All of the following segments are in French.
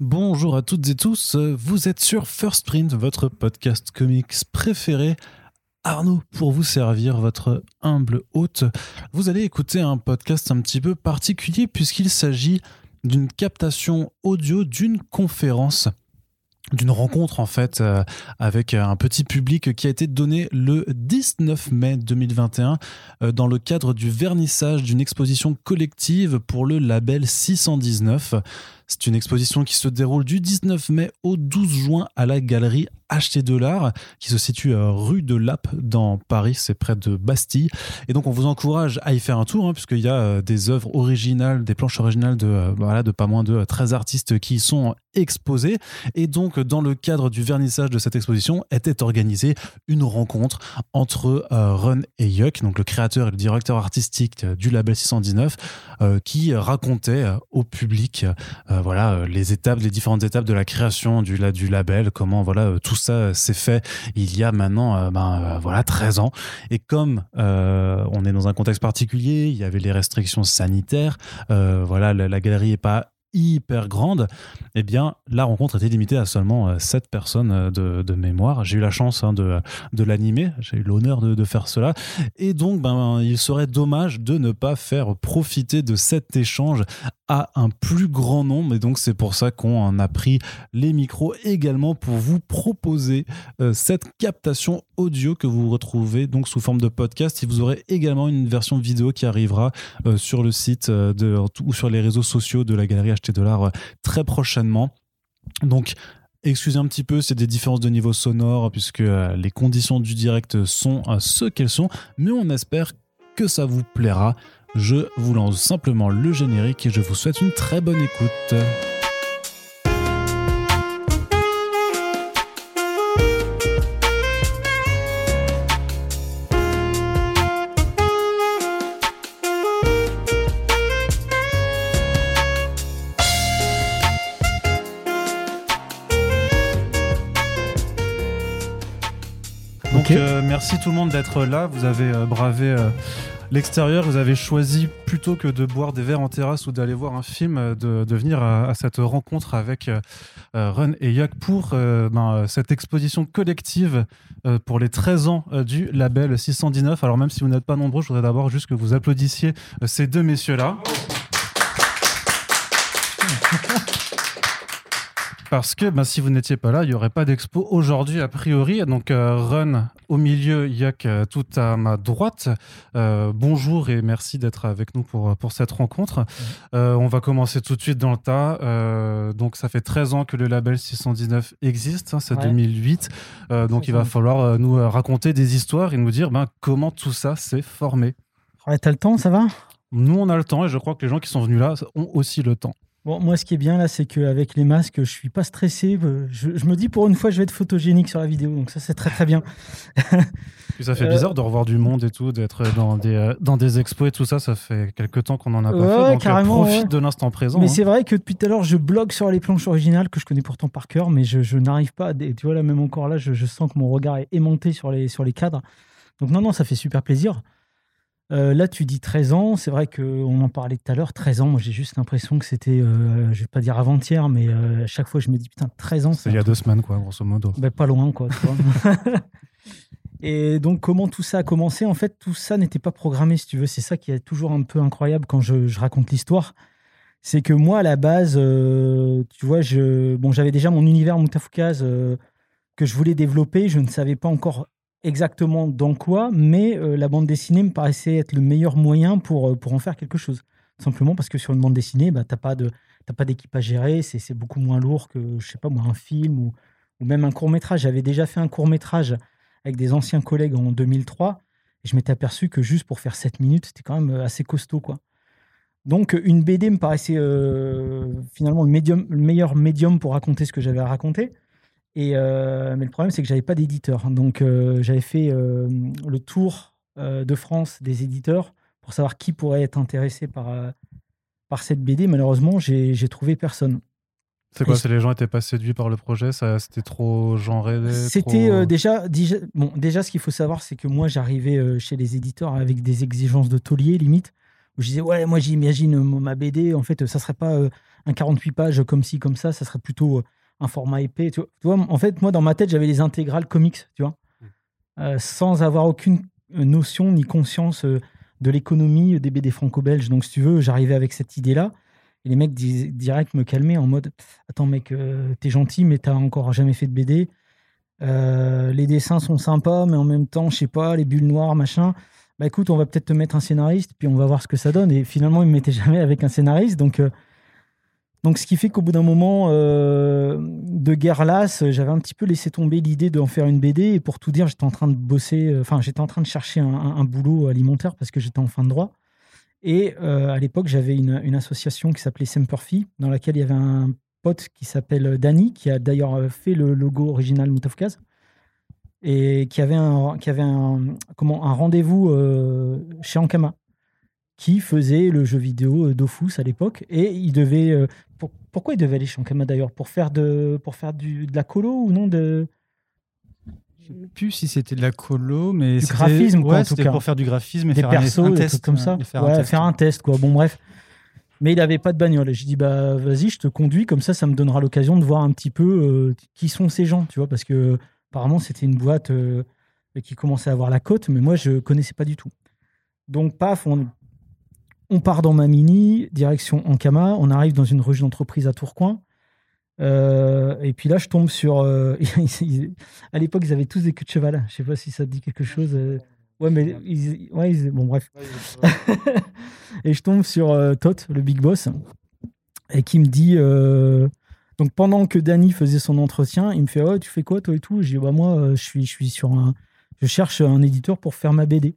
Bonjour à toutes et tous, vous êtes sur First Print, votre podcast comics préféré. Arnaud, pour vous servir, votre humble hôte, vous allez écouter un podcast un petit peu particulier puisqu'il s'agit d'une captation audio d'une conférence d'une rencontre en fait euh, avec un petit public qui a été donné le 19 mai 2021 euh, dans le cadre du vernissage d'une exposition collective pour le label 619. C'est une exposition qui se déroule du 19 mai au 12 juin à la galerie Acheter de l'art, qui se situe euh, rue de Lappe dans Paris, c'est près de Bastille. Et donc on vous encourage à y faire un tour, hein, puisqu'il y a euh, des œuvres originales, des planches originales de, euh, voilà, de pas moins de 13 artistes qui y sont exposés. Et donc dans le cadre du vernissage de cette exposition était organisée une rencontre entre Run et Yuck, donc le créateur et le directeur artistique du label 619, qui racontait au public voilà les étapes, les différentes étapes de la création du, du label, comment voilà tout ça euh, s'est fait il y a maintenant euh, ben, euh, voilà 13 ans. Et comme on est dans un contexte particulier, il y avait les restrictions sanitaires, voilà, la, galerie n'est pas hyper grande, eh bien, la rencontre était limitée à seulement 7 euh, personnes euh, de, mémoire. J'ai eu la chance hein, de, de l'animer, j'ai eu l'honneur de, faire cela. Et donc, ben, il serait dommage de ne pas faire profiter de cet échange un plus grand nombre. Et donc, c'est pour ça qu'on a pris les micros également pour vous proposer euh, cette captation audio que vous retrouvez donc sous forme de podcast. Et vous aurez également une version vidéo qui arrivera sur le site de, ou sur les réseaux sociaux de la galerie acheter euh, très prochainement. Donc, excusez un petit peu, c'est des différences de niveau sonore puisque euh, les conditions du direct sont euh, ce qu'elles sont, mais on espère que ça vous plaira. Je vous lance simplement le générique et je vous souhaite une très bonne écoute. Euh, merci tout le monde d'être là. Vous avez euh, bravé euh, l'extérieur. Vous avez choisi, plutôt que de boire des verres en terrasse ou d'aller voir un film, de, venir à, cette rencontre avec Run et Yuck pour ben, cette exposition collective pour les 13 ans du label 619. Alors même si vous n'êtes pas nombreux, je voudrais d'abord juste que vous applaudissiez ces deux messieurs-là. Parce que ben, si vous n'étiez pas là, il n'y aurait pas d'expo aujourd'hui a priori. Donc euh, Run au milieu, Yak euh, tout à ma droite. Euh, bonjour et merci d'être avec nous pour, pour cette rencontre. on va commencer tout de suite dans le tas. donc ça fait 13 ans que le label 619 existe, hein, c'est 2008. donc il va falloir nous raconter des histoires et nous dire ben, comment tout ça s'est formé. Ouais, T'as le temps, ça va? Nous on a le temps et je crois que les gens qui sont venus là ont aussi le temps. Bon, moi, ce qui est bien là, c'est qu'avec les masques, je suis pas stressé. Je, me dis pour une fois, je vais être photogénique sur la vidéo. Donc ça, c'est très très bien. ça fait bizarre de revoir du monde et tout, d'être dans des, euh, dans des expos et tout ça. Ça fait quelques temps qu'on en a pas fait. Donc euh, profite de l'instant présent. Mais hein. c'est vrai que depuis tout à l'heure, je blogue sur les planches originales que je connais pourtant par cœur, mais je, n'arrive pas. À... Tu vois là, même encore là, je, je, sens que mon regard est aimanté sur les, sur les cadres. Donc non, non, ça fait super plaisir. Euh, là, tu dis 13 ans. C'est vrai qu'on en parlait tout à l'heure. 13 ans, moi, j'ai juste l'impression que c'était, euh, je vais pas dire avant-hier, mais euh, à chaque fois, je me dis, putain, 13 ans. C'est il y a deux semaines, quoi, grosso modo. Ben, pas loin, quoi. Et donc, comment tout ça a commencé? En fait, tout ça n'était pas programmé, si tu veux. C'est ça qui est toujours un peu incroyable quand je, raconte l'histoire. C'est que moi, à la base, tu vois, je, bon, j'avais déjà mon univers Moutafoukaz que je voulais développer. Je ne savais pas encore exactement dans quoi, mais euh, la bande dessinée me paraissait être le meilleur moyen pour, euh, pour en faire quelque chose. Simplement parce que sur une bande dessinée, bah, tu n'as pas, de, pas d'équipe à gérer, c'est, beaucoup moins lourd que, je sais pas moi, un film ou, ou même un court-métrage. J'avais déjà fait un court-métrage avec des anciens collègues en 2003, et je m'étais aperçu que juste pour faire 7 minutes, c'était quand même euh, assez costaud. quoi. Donc une BD me paraissait finalement le, médium, le meilleur médium pour raconter ce que j'avais à raconter. Et, euh, mais le problème, c'est que j'avais pas d'éditeur. Donc, euh, j'avais fait euh, le tour de France des éditeurs pour savoir qui pourrait être intéressé par, par cette BD. Malheureusement, j'ai trouvé personne. C'est quoi? C'est les gens étaient pas séduits par le projet? C'était trop genré. C'était déjà, déjà, bon. Déjà, ce qu'il faut savoir, c'est que moi, j'arrivais chez les éditeurs avec des exigences de taulier limite, je disais, ouais, moi j'imagine ma BD, en fait, ça serait pas un 48 pages comme ci, comme ça, ça serait plutôt un format épais. Tu vois, en fait, moi, dans ma tête, j'avais les intégrales comics, tu vois, mmh. sans avoir aucune notion ni conscience de l'économie des BD franco-belges. Donc, si tu veux, j'arrivais avec cette idée-là. Et les mecs direct me calmaient en mode Attends, mec, euh, t'es gentil, mais t'as encore jamais fait de BD. Euh, les dessins sont sympas, mais en même temps, je sais pas, les bulles noires, machin. Bah écoute, on va peut-être te mettre un scénariste, puis on va voir ce que ça donne. Et finalement, ils me mettaient jamais avec un scénariste. Donc, euh, donc ce qui fait qu'au bout d'un moment de guerre lasse, j'avais un petit peu laissé tomber l'idée d'en faire une BD. Et pour tout dire, j'étais en train de bosser, enfin, j'étais en train de chercher un, boulot alimentaire parce que j'étais en fin de droit. Et euh, à l'époque, j'avais une, association qui s'appelait Semperfi, dans laquelle il y avait un pote qui s'appelle Danny, qui a d'ailleurs euh, fait le logo original Moutafkaz, et qui avait un, qui avait un, un rendez-vous euh, chez Ankama, qui faisait le jeu vidéo Dofus à l'époque. Et il devait. pourquoi il devait aller chez Ankama d'ailleurs? Pour faire, de, pour faire du, de la colo ou non de, sais plus si c'était de la colo, mais du graphisme, quoi, en tout cas. pour faire du graphisme et des faire persos, un, test comme ça. Faire, ouais, un test. faire un test, quoi. Bon, bref. Mais il n'avait pas de bagnole. J'ai dit, bah, vas-y, je te conduis, comme ça, ça me donnera l'occasion de voir un petit peu euh, qui sont ces gens, tu vois, parce que apparemment, c'était une boîte euh, qui commençait à avoir la côte, mais moi, je connaissais pas du tout. Donc, paf, on, on part dans ma mini, direction Ankama, on arrive dans une rue d'entreprise à Tourcoing. Euh, et puis là, je tombe sur. Euh, à l'époque, ils avaient tous des queues de cheval. Je sais pas si ça te dit quelque chose. Euh. Ouais, mais ils, ouais, bon, bref. et je tombe sur Tot, le big boss, et qui me dit. donc pendant que Danny faisait son entretien, il me fait oh, tu fais quoi toi et tout? Je dis bah moi, je suis, je suis sur un, je cherche un éditeur pour faire ma BD.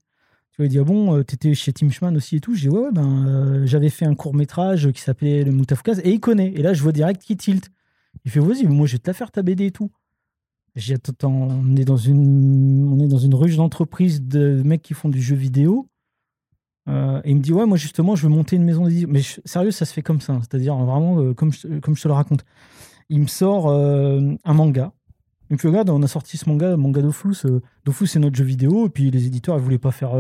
Tu il dit ah bon, t'étais chez Tim Schman aussi et tout. Je dis ouais, ouais ben j'avais fait un court métrage qui s'appelait Le Moutafkaz et il connaît. Et là, je vois direct qu'il tilt. Il fait, vas-y, moi, je vais te la faire ta BD et tout. J'ai attends, on est dans une, on est dans une ruche d'entreprise de mecs qui font du jeu vidéo. Euh, et il me dit, ouais, moi, justement, je veux monter une maison d'édition. Mais sérieux, ça se fait comme ça. C'est-à-dire, vraiment, euh, comme, je, comme je te le raconte. Il me sort euh, un manga. Me fait, regarde, on a sorti ce manga, manga Dofus. Dofus, c'est notre jeu vidéo. Et puis, les éditeurs, ils voulaient pas faire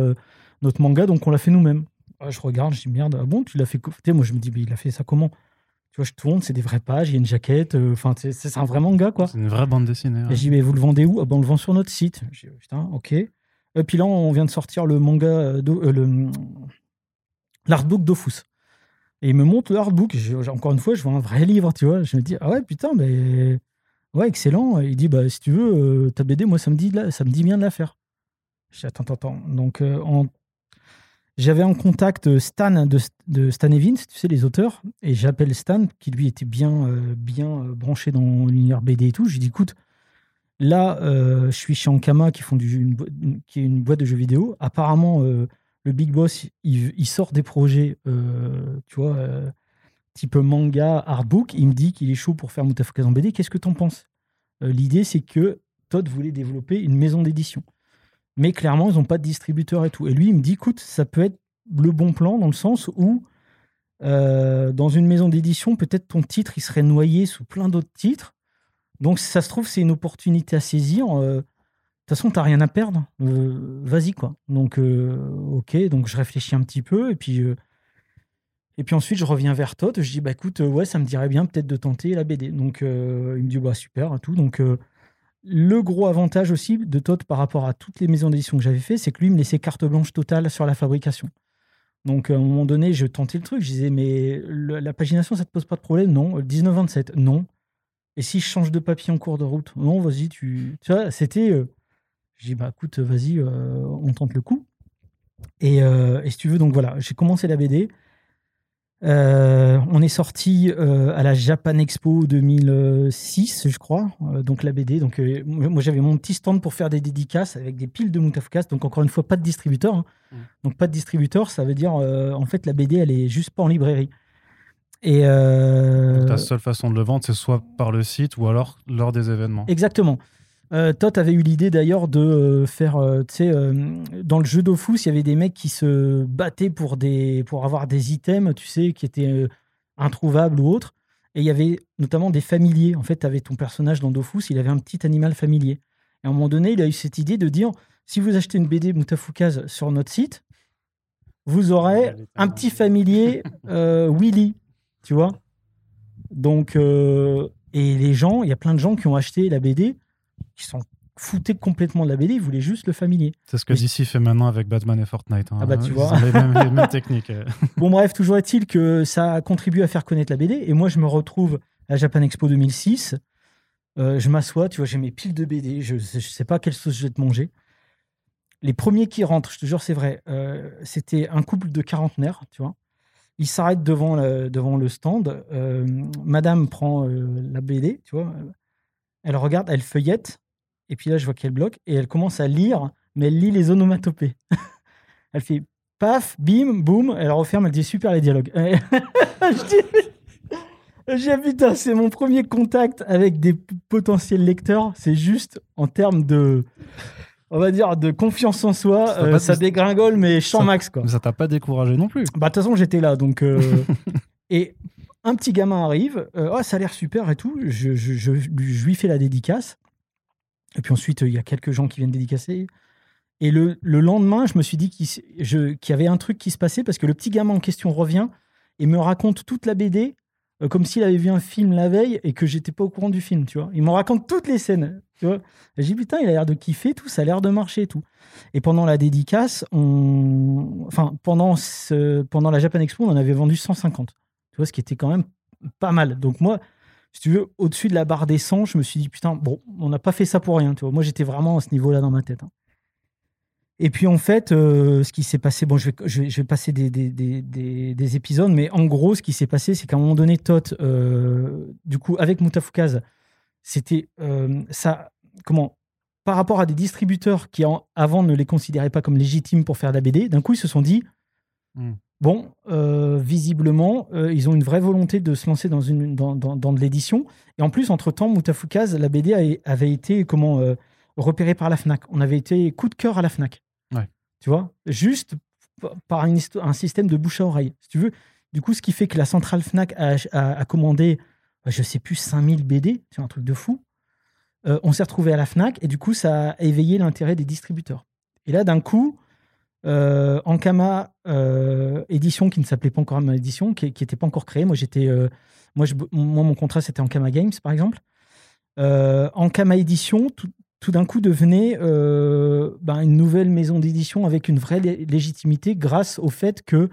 notre manga, donc on l'a fait nous-mêmes. je regarde, je dis, merde, ah bon, tu l'as fait. Moi, je me dis, mais il a fait ça comment? Tu vois, je tourne, c'est des vraies pages, il y a une jaquette. Euh, enfin, c'est un vrai manga, quoi. C'est une vraie bande dessinée. Et je dis, mais vous le vendez où? Ah, ben, On le vend sur notre site. Je dis, putain, ok. Et puis là, on vient de sortir le manga, euh, euh, l'artbook d'Ofus. Et il me montre l'artbook. Encore une fois, je vois un vrai livre, tu vois. Je me dis, ah ouais, putain, mais. Ouais, excellent. il dit, bah, si tu veux, ta BD, moi, ça me dit, ça me dit bien de la faire. Je dis, attends, attends. Donc, en j'avais en contact euh, Stan de, Stan Evans, tu sais, les auteurs, et j'appelle Stan, qui lui était bien, euh, bien euh, branché dans l'univers BD et tout. Je lui dis, écoute, là, je suis chez Ankama, qui, font du, qui est une boîte de jeux vidéo. Apparemment, le Big Boss, il, sort des projets, tu vois, type manga, artbook. Il me dit qu'il est chaud pour faire Moutafoukaz en BD. Qu'est-ce que tu en penses L'idée, c'est que Todd voulait développer une maison d'édition. Mais clairement, ils n'ont pas de distributeur et tout. Et lui, il me dit, écoute, ça peut être le bon plan dans le sens où, euh, dans une maison d'édition, peut-être ton titre, il serait noyé sous plein d'autres titres. Donc, si ça se trouve, c'est une opportunité à saisir. Euh, de toute façon, tu n'as rien à perdre. Euh, vas-y, quoi. Donc, ok, donc je réfléchis un petit peu. Et puis, et puis ensuite, je reviens vers Todd. Je dis, bah écoute, ouais, ça me dirait bien peut-être de tenter la BD. Donc, il me dit, bah super, tout. Donc, le gros avantage aussi de Todd par rapport à toutes les maisons d'édition que j'avais fait, c'est que lui me laissait carte blanche totale sur la fabrication. Donc à un moment donné, je tentais le truc, je disais mais la pagination ça te pose pas de problème? Non. 19-27 Non. Et si je change de papier en cours de route? Non, vas-y, tu. Tu vois, c'était. Euh, je dis bah écoute, vas-y, euh, on tente le coup. Et, euh, et, si tu veux, donc voilà, j'ai commencé la BD. Euh, on est sorti euh, à la Japan Expo 2006, je crois, euh, donc la BD. Donc, moi, j'avais mon petit stand pour faire des dédicaces avec des piles de Moutafcast. Donc, encore une fois, pas de distributeur. Hein. Mm. Donc, pas de distributeur, ça veut dire, en fait, la BD, elle est juste pas en librairie. Et ta seule façon de le vendre, c'est soit par le site ou alors lors des événements. Exactement. Euh, Todd avait eu l'idée d'ailleurs de euh, faire, euh, tu sais, dans le jeu d'Ofus, il y avait des mecs qui se battaient pour, des, pour avoir des items, tu sais, qui étaient introuvables ou autres. Et il y avait notamment des familiers. En fait, tu avais ton personnage dans Dofus, il avait un petit animal familier. Et à un moment donné, il a eu cette idée de dire si vous achetez une BD Moutafoukaz sur notre site, vous aurez un petit familier euh, Willy, tu vois. Donc, euh, et les gens, il y a plein de gens qui ont acheté la BD, qui sont foutés complètement de la BD, ils voulaient juste le familier. C'est ce que DC fait maintenant avec Batman et Fortnite. hein. Ah bah, tu Ils vois. ont les mêmes, les mêmes techniques. euh. Bon, bref, toujours est-il que ça a contribué à faire connaître la BD. Et moi, je me retrouve à Japan Expo 2006. Euh, je m'assois, tu vois, j'ai mes piles de BD. Je ne sais pas quelle sauce je vais te manger. Les premiers qui rentrent, je te jure, c'est vrai, euh, c'était un couple de quarantenaires, tu vois. Ils s'arrêtent devant le, devant le stand. Euh, madame prend la BD, tu vois. Elle regarde, elle feuillette. Et puis là, je vois qu'elle bloque. Et elle commence à lire, mais elle lit les onomatopées. elle fait paf, bim, boum. Elle referme, elle dit super les dialogues. je dis, je dis, putain, c'est mon premier contact avec des potentiels lecteurs. C'est juste en termes de, on va dire, de confiance en soi. Ça euh, ça dégringole, mais champ ça- max, quoi. Ça t'a pas découragé non plus. Bah, de toute façon, j'étais là. Donc, euh, et un petit gamin arrive. euh, oh, ça a l'air super et tout. Je, je, je, lui- je lui fais la dédicace. Et puis ensuite, il y a quelques gens qui viennent dédicacer. Et le, le lendemain, je me suis dit qu'il y avait un truc qui se passait parce que le petit gamin en question revient et me raconte toute la BD euh, comme s'il avait vu un film la veille et que j'étais pas au courant du film, tu vois. Il me raconte toutes les scènes, tu vois. J'ai dit, putain, il a l'air de kiffer, tout, ça a l'air de marcher, tout. Et pendant la dédicace, on... enfin, pendant, pendant la Japan Expo, on en avait vendu 150. Tu vois, ce qui était quand même pas mal. Donc moi, si tu veux, au-dessus de la barre des 100, je me suis dit, putain, bon, on n'a pas fait ça pour rien, tu. Moi, j'étais vraiment à ce niveau-là dans ma tête. hein. Et puis en fait, euh, ce qui s'est passé, bon, je vais, passer des, des, des, des- des épisodes, mais en gros, ce qui s'est passé, c'est qu'à un moment donné, Tot, euh, du coup, avec Mutafukaz, c'était euh, ça, comment, par rapport à des distributeurs qui avant ne les considéraient pas comme légitimes pour faire de la BD, d'un coup, ils se sont dit, Hmm. Bon, euh, visiblement, euh, ils ont une vraie volonté de se lancer dans, une, dans, dans, dans de l'édition. Et en plus, entre-temps, Mutafukaz, la BD a- avait été comment, euh, repérée par la FNAC. On avait été coup de cœur à la FNAC. Ouais. Tu vois Juste par une un système de bouche à oreille. Si tu veux, du coup, ce qui fait que la centrale FNAC a, a- a commandé, euh, je sais plus, 5000 BD, c'est un truc de fou. On s'est retrouvé à la FNAC et du coup, ça a éveillé l'intérêt des distributeurs. Et là, d'un coup, euh, Ankama euh, édition qui ne s'appelait pas encore Ankama édition, qui n'était pas encore créée. Moi, j'étais, euh, moi, je- moi, mon contrat c'était Ankama Games, par exemple. Euh, Ankama édition, tout, tout d'un coup devenait ben, une nouvelle maison d'édition avec une vraie lé- légitimité grâce au fait que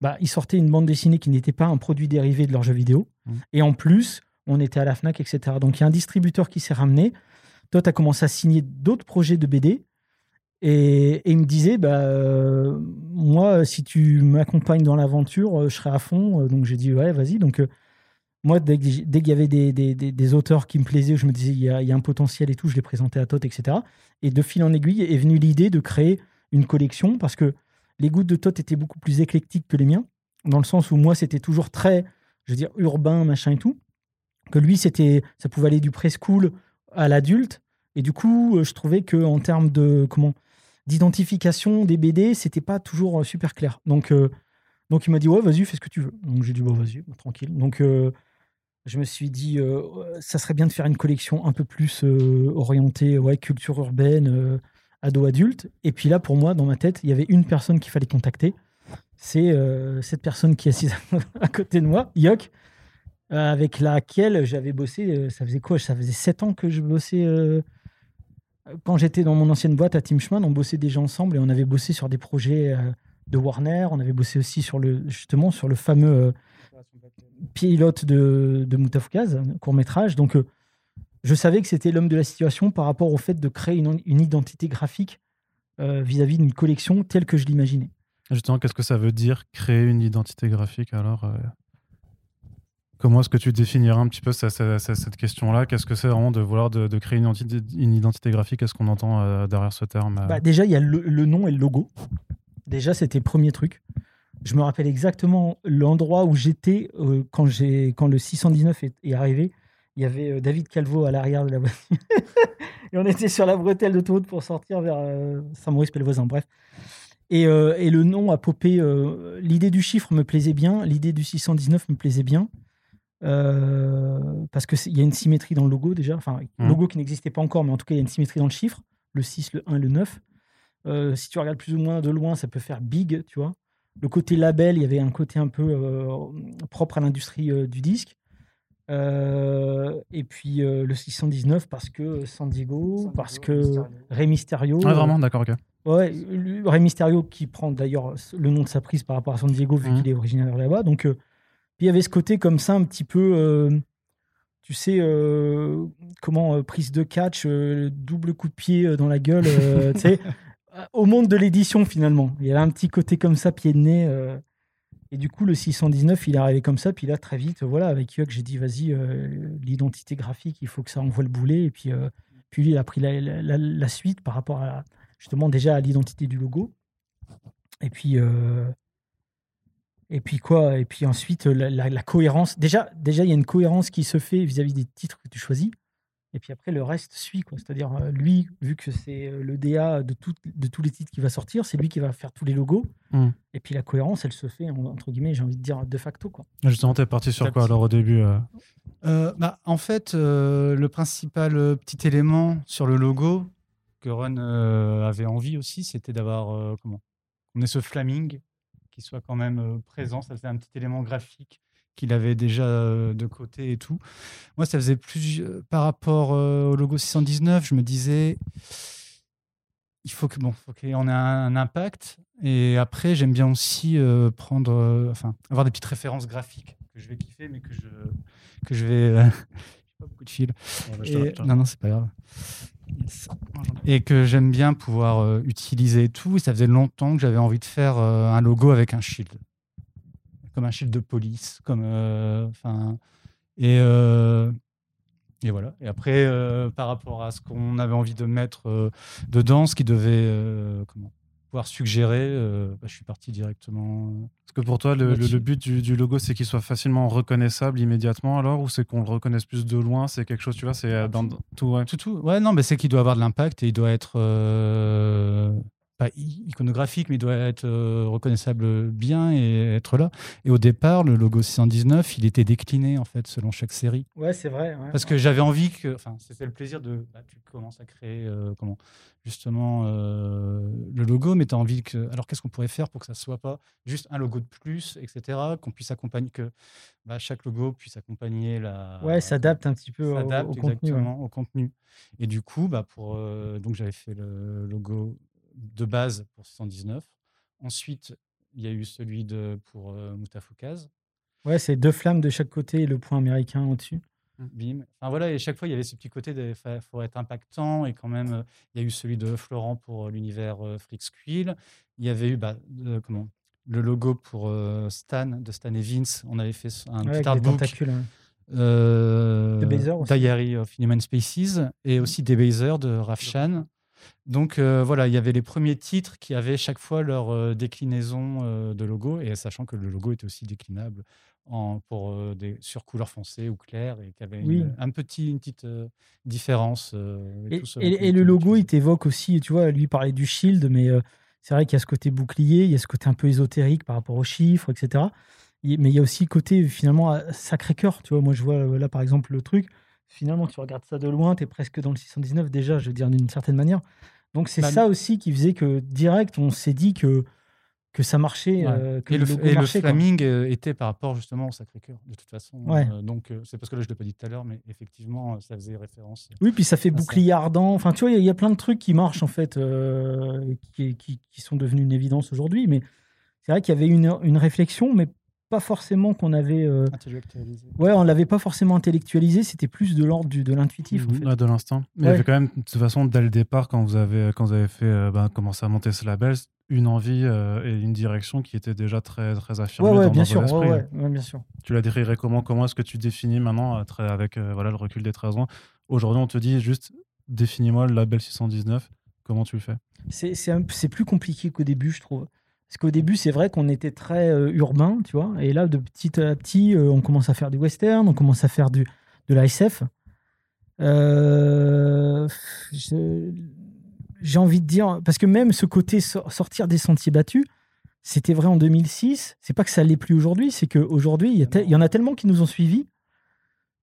bah, ils sortaient une bande dessinée qui n'était pas un produit dérivé de leur jeu vidéo. Mhm. Et en plus, on était à la Fnac, etc. Donc il y a un distributeur qui s'est ramené. Toi, tu as commencé à signer d'autres projets de BD. Et, il me disait, bah, euh, moi, si tu m'accompagnes dans l'aventure, euh, je serai à fond. Euh, Donc j'ai dit, ouais, vas-y. Donc moi, dès qu'il y avait des, des- des- auteurs qui me plaisaient, je me disais, il y, a, il y a un potentiel et tout, je les présentais à Tot, etc. Et de fil en aiguille est venue l'idée de créer une collection parce que les goûts de Tot étaient beaucoup plus éclectiques que les miens, dans le sens où moi, c'était toujours très, je veux dire, urbain, machin et tout. Que lui, c'était, ça pouvait aller du preschool à l'adulte. Et du coup, je trouvais que en termes de comment d'identification des BD, c'était pas toujours euh, super clair. Donc, euh, donc il m'a dit ouais, vas-y, fais ce que tu veux. Donc j'ai dit bon, vas-y, bah, tranquille. Donc euh, je me suis dit ça serait bien de faire une collection un peu plus orientée ouais culture urbaine, ado adulte. Et puis là, pour moi, dans ma tête, il y avait une personne qu'il fallait contacter. C'est cette personne qui est assise à côté de moi, Yok, avec laquelle j'avais bossé. ça faisait quoi? Ça faisait sept ans que je bossais. Quand j'étais dans mon ancienne boîte à Team Schman, on bossait déjà ensemble et on avait bossé sur des projets euh, de Warner. On avait bossé aussi sur le, justement sur le fameux euh, pilote de, de Moutafkaz, court métrage. Donc, euh, je savais que c'était l'homme de la situation par rapport au fait de créer une, une identité graphique vis-à-vis d'une collection telle que je l'imaginais. Justement, qu'est-ce que ça veut dire créer une identité graphique alors Comment est-ce que tu définirais un petit peu cette question-là? Qu'est-ce que c'est vraiment de vouloir de, créer une identité, graphique? Qu'est-ce qu'on entend euh, derrière ce terme euh? Bah, déjà, il y a le, nom et le logo. Déjà, c'était le premier truc. Je me rappelle exactement l'endroit où j'étais euh, quand, quand le 619 est, est arrivé. Il y avait David Calvo à l'arrière de la voiture. et on était sur la bretelle d'autoroute pour sortir vers Saint-Maurice-Pelvoisin. Bref. Et, et le nom a popé. L'idée du chiffre me plaisait bien. L'idée du 619 me plaisait bien. Euh, parce qu'il y a une symétrie dans le logo déjà. Enfin, Mhm. logo qui n'existait pas encore, mais en tout cas, il y a une symétrie dans le chiffre. Le 6, le 1, le 9. Euh, si tu regardes plus ou moins de loin, ça peut faire big, tu vois. le côté label, il y avait un côté un peu propre à l'industrie du disque. et puis le 619 parce que San Diego, parce que Rey Mysterio. Ah, vraiment, d'accord, ok. Ouais, Rey Mysterio qui prend d'ailleurs le nom de sa prise par rapport à San Diego vu mmh. qu'il est originaire là-bas. Donc, puis il y avait ce côté comme ça un petit peu tu sais, euh, comment, euh, prise de catch, euh, double coup de pied dans la gueule, tu sais, au monde de l'édition finalement. Il y avait un petit côté comme ça, pied de nez. et du coup, le 619, il est arrivé comme ça. Puis là, très vite, voilà, avec Yuck, j'ai dit, vas-y, l'identité graphique, il faut que ça envoie le boulet. Et puis, puis lui, il a pris la, la, suite par rapport à, justement, déjà à l'identité du logo. Et puis, et puis quoi Et puis ensuite, la, cohérence. Déjà, déjà, il y a une cohérence qui se fait vis-à-vis des titres que tu choisis. Et puis après, le reste suit. C'est-à-dire, euh, lui, vu que c'est euh, le DA de, de tous les titres qui va sortir, c'est lui qui va faire tous les logos. Hmm. Et puis la cohérence, elle se fait, entre guillemets, j'ai envie de dire, de facto. Quoi. Justement, tu es parti sur quoi alors au début euh? bah, En fait, le principal petit élément sur le logo que Ron avait envie aussi, c'était d'avoir. comment? On est ce flaming qui soit quand même euh, présent. Ça faisait un petit élément graphique qu'il avait déjà euh, de côté et tout. Moi, ça faisait plus par rapport euh, au logo 619, je me disais il faut que bon, faut qu'on ait un, impact. Et après, j'aime bien aussi prendre, enfin, avoir des petites références graphiques que je vais kiffer, mais que je que je vais. pas beaucoup de fil. non, non, c'est pas grave. Et que j'aime bien pouvoir euh, utiliser tout. ça faisait longtemps que j'avais envie de faire euh, un logo avec un shield. Comme un shield de police. Comme, euh, et, et voilà. Et après, par rapport à ce qu'on avait envie de mettre dedans, ce qui devait comment, pouvoir suggérer, bah, je suis parti directement que pour toi, le, but du, logo, c'est qu'il soit facilement reconnaissable immédiatement, alors, ou c'est qu'on le reconnaisse plus de loin C'est quelque chose, tu vois, c'est euh, dans tout, ouais. Tout, tout. Ouais, non, mais c'est qu'il doit avoir de l'impact et il doit être euh, pas iconographique, mais il doit être euh, reconnaissable bien et être là. Et au départ, le logo 619, il était décliné en fait selon chaque série. Ouais, c'est vrai. Parce que j'avais envie que, enfin, c'était le plaisir de, bah, tu commences à créer comment justement euh, le logo, mais tu as envie que. Alors, qu'est-ce qu'on pourrait faire pour que ça ne soit pas juste un logo de plus, etc. Qu'on puisse accompagner, que bah, chaque logo puisse accompagner la. Ouais, s'adapte un petit peu au, au, contenu. au contenu. Et du coup, bah, pour, euh, donc j'avais fait le logo de base pour 119. Ensuite, il y a eu celui de, pour euh, Moutafoukaz. Ouais, c'est deux flammes de chaque côté et le point américain au-dessus. Bim. Enfin voilà, et chaque fois, il y avait ce petit côté il faut être impactant. Et quand même, euh, il y a eu celui de Florent pour euh, l'univers euh, Quill. Il y avait eu bah, comment, le logo pour euh, Stan, de Stan et Vince. On avait fait un petit artbook. Hein. Diary of Human Species et aussi Debaser de Rafshan. Donc voilà, il y avait les premiers titres qui avaient chaque fois leur déclinaison de logo, et sachant que le logo était aussi déclinable pour euh, des sur couleur foncée ou claire et qui avait une, un petit, une petite euh, différence. Euh, et, le logo, il t'évoque aussi, tu vois, lui parlait du shield, mais c'est vrai qu'il y a ce côté bouclier, il y a ce côté un peu ésotérique par rapport aux chiffres, etc. Mais il y a aussi le côté finalement Sacré-Cœur, tu vois. Moi, je vois là par exemple le truc. Finalement, tu regardes ça de loin, tu es presque dans le 619 déjà, je veux dire d'une certaine manière. Donc c'est bah, ça aussi qui faisait que direct, on s'est dit que que ça marchait. Euh, que et le, flaming euh, était par rapport justement au Sacré-Cœur, de toute façon. Euh, donc, c'est parce que là, je ne l'ai pas dit tout à l'heure, mais effectivement, ça faisait référence. Oui, puis ça fait bouclier ardent. Enfin, tu vois, il y, a plein de trucs qui marchent, en fait, qui, qui, qui, sont devenus une évidence aujourd'hui. Mais c'est vrai qu'il y avait une, une réflexion, mais pas forcément qu'on avait. Euh... Intellectualisé. Ouais, on l'avait pas forcément intellectualisé, c'était plus de l'ordre de l'intuitif. de l'instant. Mais il y avait quand même, de toute façon, dès le départ, quand vous avez, quand vous avez fait, euh, bah, commencé à monter ce label, une envie euh, et une direction qui était déjà très, très affirmée ouais, dans, bien, sûr, ouais, bien sûr. Tu la décrirais comment Comment est-ce que tu définis maintenant, avec euh, voilà, le recul des 13 ans? Aujourd'hui, on te dit juste définis-moi le label 619. Comment tu le fais? C'est plus compliqué qu'au début, je trouve. Parce qu'au début, c'est vrai qu'on était très euh, urbain, tu vois. Et là, de petit à petit, euh, on commence à faire du western, on commence à faire du, de la SF. Euh, j'ai envie de dire, parce que même ce côté sortir des sentiers battus, c'était vrai en 2006. C'est pas que ça l'est plus aujourd'hui, c'est qu'aujourd'hui, il y, en a tellement qui nous ont suivis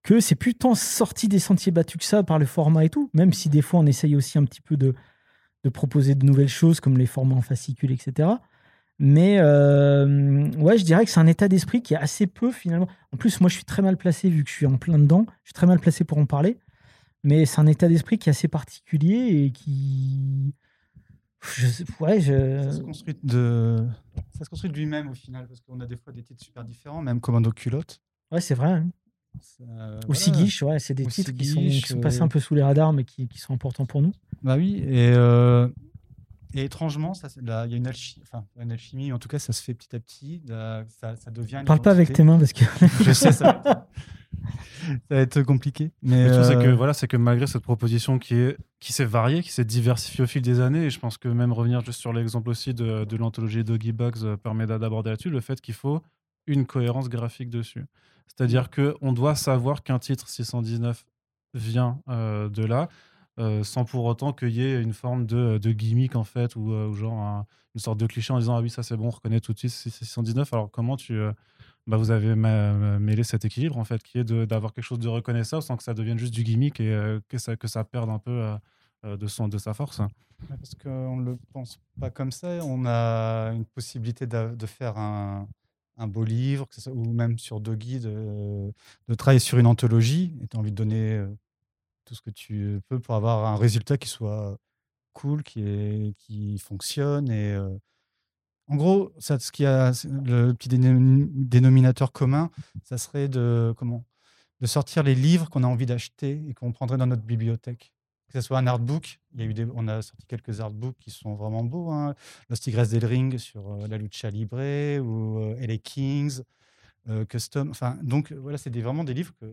que c'est plus tant sorti des sentiers battus que ça par le format et tout. Même si des fois, on essaye aussi un petit peu de, de proposer de nouvelles choses comme les formats en fascicules, etc. Mais euh, ouais, je dirais que c'est un état d'esprit qui est assez peu finalement. En plus, moi, je suis très mal placé vu que je suis en plein dedans. Je suis très mal placé pour en parler. Mais c'est un état d'esprit qui est assez particulier et qui. Je, ouais, je... Ça se construit de, ça se construit de lui-même au final, parce qu'on a des fois des titres super différents, même Commando Culotte. Ouais, c'est vrai. Hein. Siguiche, ouais, c'est des titres qui sont, Siguiche, qui sont passés euh, un peu sous les radars, mais qui, qui sont importants pour nous. Bah oui, et, euh, et étrangement, ça, il y a une alchimie, enfin une alchimie, en tout cas, ça se fait petit à petit, la- ça, ça devient. Parle pas avec tes mains parce que. Je sais, ça va être, ça va être compliqué. Mais Le truc, c'est que euh, voilà, c'est que malgré cette proposition qui est qui s'est variée, qui s'est diversifiée au fil des années, et je pense que même revenir juste sur l'exemple aussi de, de l'anthologie Doggy Bugs euh, permet d'a- d'aborder là-dessus le fait qu'il faut une cohérence graphique dessus. C'est-à-dire que on doit savoir qu'un titre 619 vient euh, de là, euh, sans pour autant qu'il y ait une forme de, de gimmick en fait, ou, euh, genre un- une sorte de cliché en disant ah oui ça c'est bon, on reconnaît tout de suite c'est 619. Alors comment tu euh, bah, vous avez mêlé cet équilibre en fait, qui est d'avoir quelque chose de reconnaissable sans que ça devienne juste du gimmick et euh, que, ça, que ça perde un peu euh, euh, de, son, de sa force. Parce qu'on ne le pense pas comme ça. On a une possibilité de, faire un, un beau livre, ou même sur Doggy, de, de travailler sur une anthologie. Et tu as envie de donner euh, tout ce que tu peux pour avoir un résultat qui soit cool, qui, est, qui fonctionne. Et, en gros, ça, ce qui a le petit dénom- dénominateur commun, ça serait de, comment, de sortir les livres qu'on a envie d'acheter et qu'on prendrait dans notre bibliothèque que ce soit un artbook. Il y a eu on a sorti quelques artbooks qui sont vraiment beaux. Hein. Los Tigres del Ring sur la lucha libre ou euh, LA Kings, Custom. Enfin, donc voilà, c'est vraiment des livres que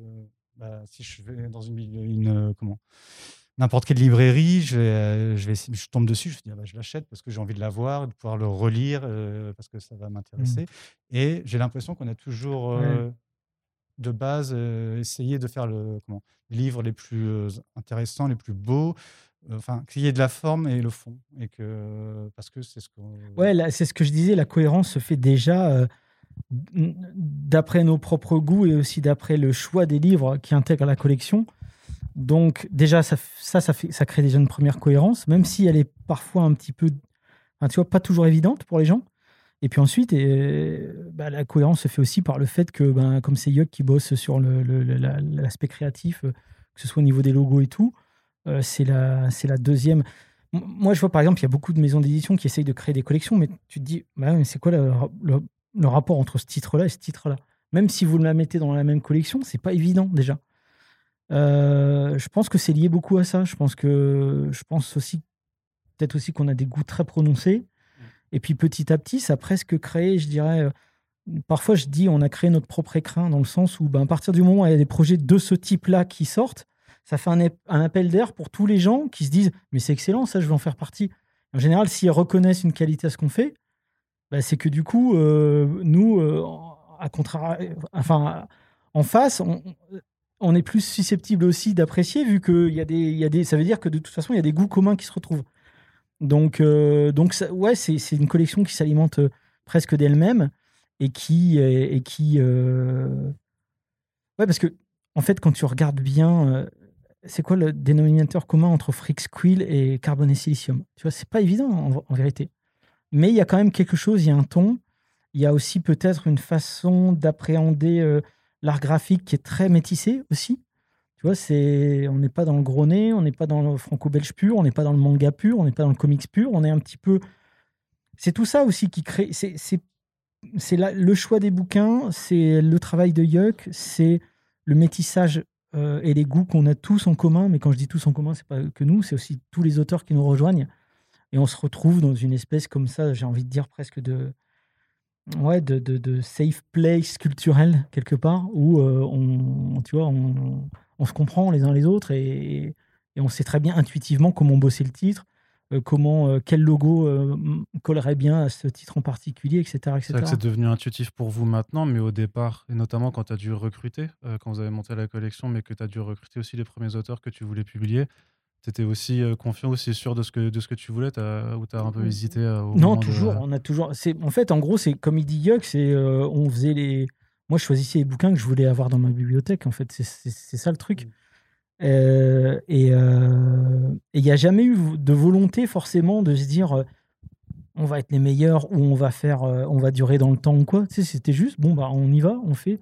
bah, si je vais dans une, une euh, comment n'importe quelle librairie, je, vais, euh, je, vais, je tombe dessus, je me dis ah bah, je l'achète parce que j'ai envie de l'avoir, de pouvoir le relire euh, parce que ça va m'intéresser. Et j'ai l'impression qu'on a toujours euh, de base euh, essayé de faire le comment, les livres les plus intéressants, les plus beaux, enfin qu'il y ait de la forme et le fond, et que parce que c'est ce qu'on. Ouais, c'est ce que je disais, la cohérence se fait déjà d'après nos propres goûts et aussi d'après le choix des livres qui intègrent la collection. Donc déjà, ça, ça, fait, ça crée déjà une première cohérence, même si elle est parfois un petit peu, tu vois, pas toujours évidente pour les gens. Et puis ensuite, bah, la cohérence se fait aussi par le fait que, ben, comme c'est Yuck qui bosse sur le- le- l'aspect créatif, euh, que ce soit au niveau des logos et tout, euh, c'est la, la deuxième. Moi, je vois par exemple, il y a beaucoup de maisons d'édition qui essayent de créer des collections, mais tu te dis, bah c'est quoi le- le rapport entre ce titre-là et ce titre-là Même si vous la mettez dans la même collection, c'est pas évident déjà. Euh, je pense que c'est lié beaucoup à ça. Je pense que je pense aussi peut-être aussi qu'on a des goûts très prononcés. Et puis petit à petit, ça a presque créé, je dirais. euh, Parfois, je dis, on a créé notre propre écrin dans le sens où, ben, à partir du moment où il y a des projets de ce type-là qui sortent, ça fait un, un appel d'air pour tous les gens qui se disent, mais c'est excellent, ça, je vais en faire partie. En général, s'ils reconnaissent une qualité à ce qu'on fait, ben, c'est que du coup, euh, nous, euh, à enfin, en face, on, est plus susceptible aussi d'apprécier vu que y a des, ça veut dire que de toute façon, il y a des goûts communs qui se retrouvent. Donc, euh, ouais, c'est une collection qui s'alimente presque d'elle-même et qui, ouais, parce que en fait, quand tu regardes bien, c'est quoi le dénominateur commun entre Freak Squill et Carbone et Silicium Tu vois, c'est pas évident en, en vérité. Mais il y a quand même quelque chose, il y a un ton. Il y a aussi peut-être une façon d'appréhender euh, l'art graphique qui est très métissé aussi. Tu vois, c'est, on n'est pas dans le gros nez, on n'est pas dans le franco-belge pur, on n'est pas dans le manga pur, on n'est pas dans le comics pur, on est un petit peu. C'est tout ça aussi qui crée. C'est, le choix des bouquins, c'est le travail de Yuck, c'est le métissage euh, et les goûts qu'on a tous en commun. Mais quand je dis tous en commun, c'est pas que nous, c'est aussi tous les auteurs qui nous rejoignent. Et on se retrouve dans une espèce comme ça, j'ai envie de dire presque de, ouais, de, de, de safe place culturel quelque part où euh, on, tu vois, on, on se comprend les uns les autres et, et on sait très bien intuitivement comment bosser le titre, euh, comment euh, quel logo collerait bien à ce titre en particulier, etc., C'est vrai etc. que c'est devenu intuitif pour vous maintenant, mais au départ, et notamment quand tu as dû recruter, quand vous avez monté la collection, mais que tu as dû recruter aussi les premiers auteurs que tu voulais publier, tu étais aussi euh, confiant, aussi sûr de ce que, de ce que tu voulais, t'as- ou tu as un peu hésité euh, au Non, de- toujours. On a toujours. En fait, en gros, c'est comme il dit Yuck, c'est euh, on faisait les. Moi, je choisissais les bouquins que je voulais avoir dans ma bibliothèque. En fait, c'est ça le truc. Euh, et euh, il n'y a jamais eu de volonté forcément de se dire. euh, on va être les meilleurs ou on va faire, euh, on va durer dans le temps ou quoi. Tu sais, c'était juste, bon, bah, on y va, on fait.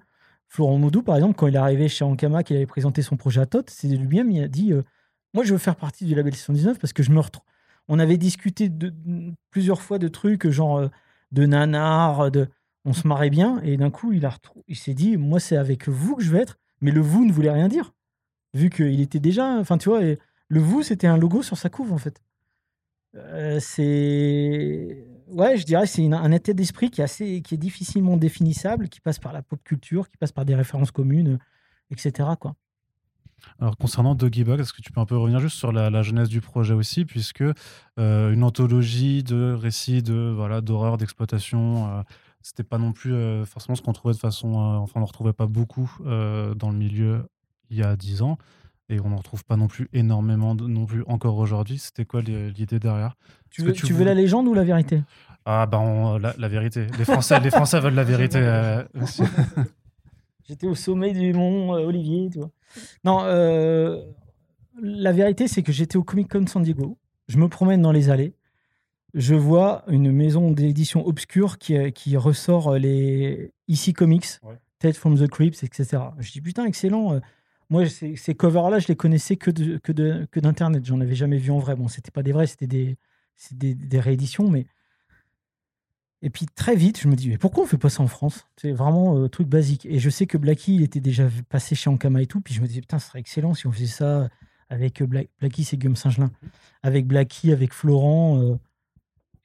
Florent Maudou, par exemple, quand il est arrivé chez Ankama, qu'il avait présenté son projet à Tot, c'est lui-même, il a dit euh, Moi, je veux faire partie du label 619 parce que je me retrouve. On avait discuté plusieurs fois de trucs, genre euh, de nanar, de... on se marrait bien, et d'un coup, il, il s'est dit Moi, c'est avec vous que je vais être, mais le vous ne voulait rien dire, vu qu'il était déjà. Enfin, tu vois, le vous, c'était un logo sur sa couve, en fait. Euh, c'est ouais, je dirais c'est un état d'esprit qui est qui est difficilement définissable, qui passe par la pop culture, qui passe par des références communes, etc. Quoi. Alors concernant Doggy Bug, est-ce que tu peux un peu revenir juste sur la, jeunesse du projet aussi, puisque euh, une anthologie de récits de voilà d'horreur, d'exploitation, euh, c'était pas non plus forcément ce qu'on trouvait de façon, enfin on ne retrouvait pas beaucoup dans le milieu il y a dix ans et on n'en retrouve pas non plus énormément non plus encore aujourd'hui. C'était quoi l'idée derrière? Tu, veux, tu, veux, la légende ou la vérité? Ah ben la, vérité. Les Français, les Français veulent la vérité. Euh, J'étais au sommet du mont euh, Olivier, tu vois. Non, euh, la vérité c'est que j'étais au Comic Con San Diego. Je me promène dans les allées. Je vois une maison d'édition obscure qui, qui ressort les Ici Comics, ouais. from the Crypts, etc. Je dis putain excellent moi, ces, ces covers-là, je les connaissais que, de, que, de, que d'Internet. J'en avais jamais vu en vrai. Bon, c'était pas des vrais, c'était des, des, des, rééditions. Mais... Et puis très vite, je me dis, mais pourquoi on fait pas ça en France? C'est vraiment un euh, truc basique. Et je sais que Blacky, il était déjà passé chez Ankama et tout. Puis je me disais, putain, ce serait excellent si on faisait ça avec euh, Blacky, c'est Guillaume Saint-Gelin. Avec Blacky, avec Florent. Euh,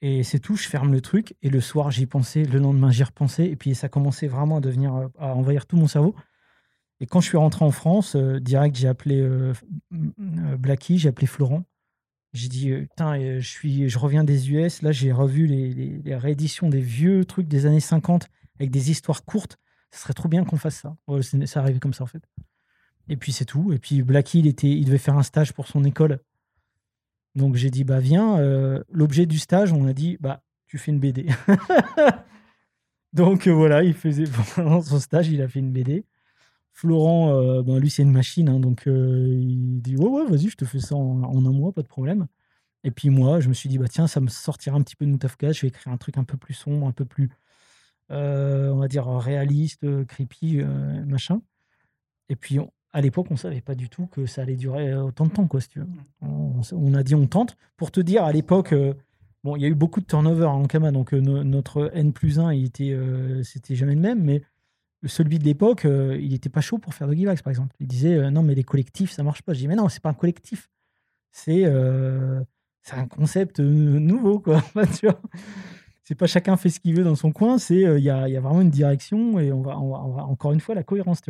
et c'est tout, je ferme le truc. Et le soir, j'y pensais. Le lendemain, j'y repensais. Et puis ça commençait vraiment à devenir, à envahir tout mon cerveau. Et quand je suis rentré en France, direct, j'ai appelé Blacky, j'ai appelé Florent. J'ai dit, euh, putain, je, suis, je reviens des US. Là, j'ai revu les, rééditions des vieux trucs des années 50 avec des histoires courtes. Ce serait trop bien qu'on fasse ça. ça arrivait comme ça, en fait. Et puis, c'est tout. Et puis, Blacky, il, était, il devait faire un stage pour son école. Donc, j'ai dit, bah, viens. L'objet du stage, on a dit, bah, tu fais une BD. Donc, voilà, il faisait, son stage, il a fait une BD. Florent, euh, ben, lui, c'est une machine, hein, donc euh, il dit Ouais, ouais, vas-y, je te fais ça en, un mois, pas de problème. Et puis moi, je me suis dit Bah tiens, ça me sortira un petit peu de Moutafka, je vais écrire un truc un peu plus sombre, un peu plus, euh, on va dire, réaliste, creepy, machin. Et puis à l'époque, on savait pas du tout que ça allait durer autant de temps, quoi, si tu veux. On, a dit On tente. Pour te dire, à l'époque, bon, il y a eu beaucoup de turnover en Kama, donc notre N plus 1, il était, c'était jamais le même, mais celui de l'époque, euh, il n'était pas chaud pour faire de Givax, par exemple. Il disait euh, non, mais les collectifs, ça marche pas. Je dis mais non, c'est pas un collectif. C'est euh, un concept nouveau, quoi. c'est pas chacun fait ce qu'il veut dans son coin. C'est il y a, vraiment une direction et on va, on va, encore une fois la cohérence.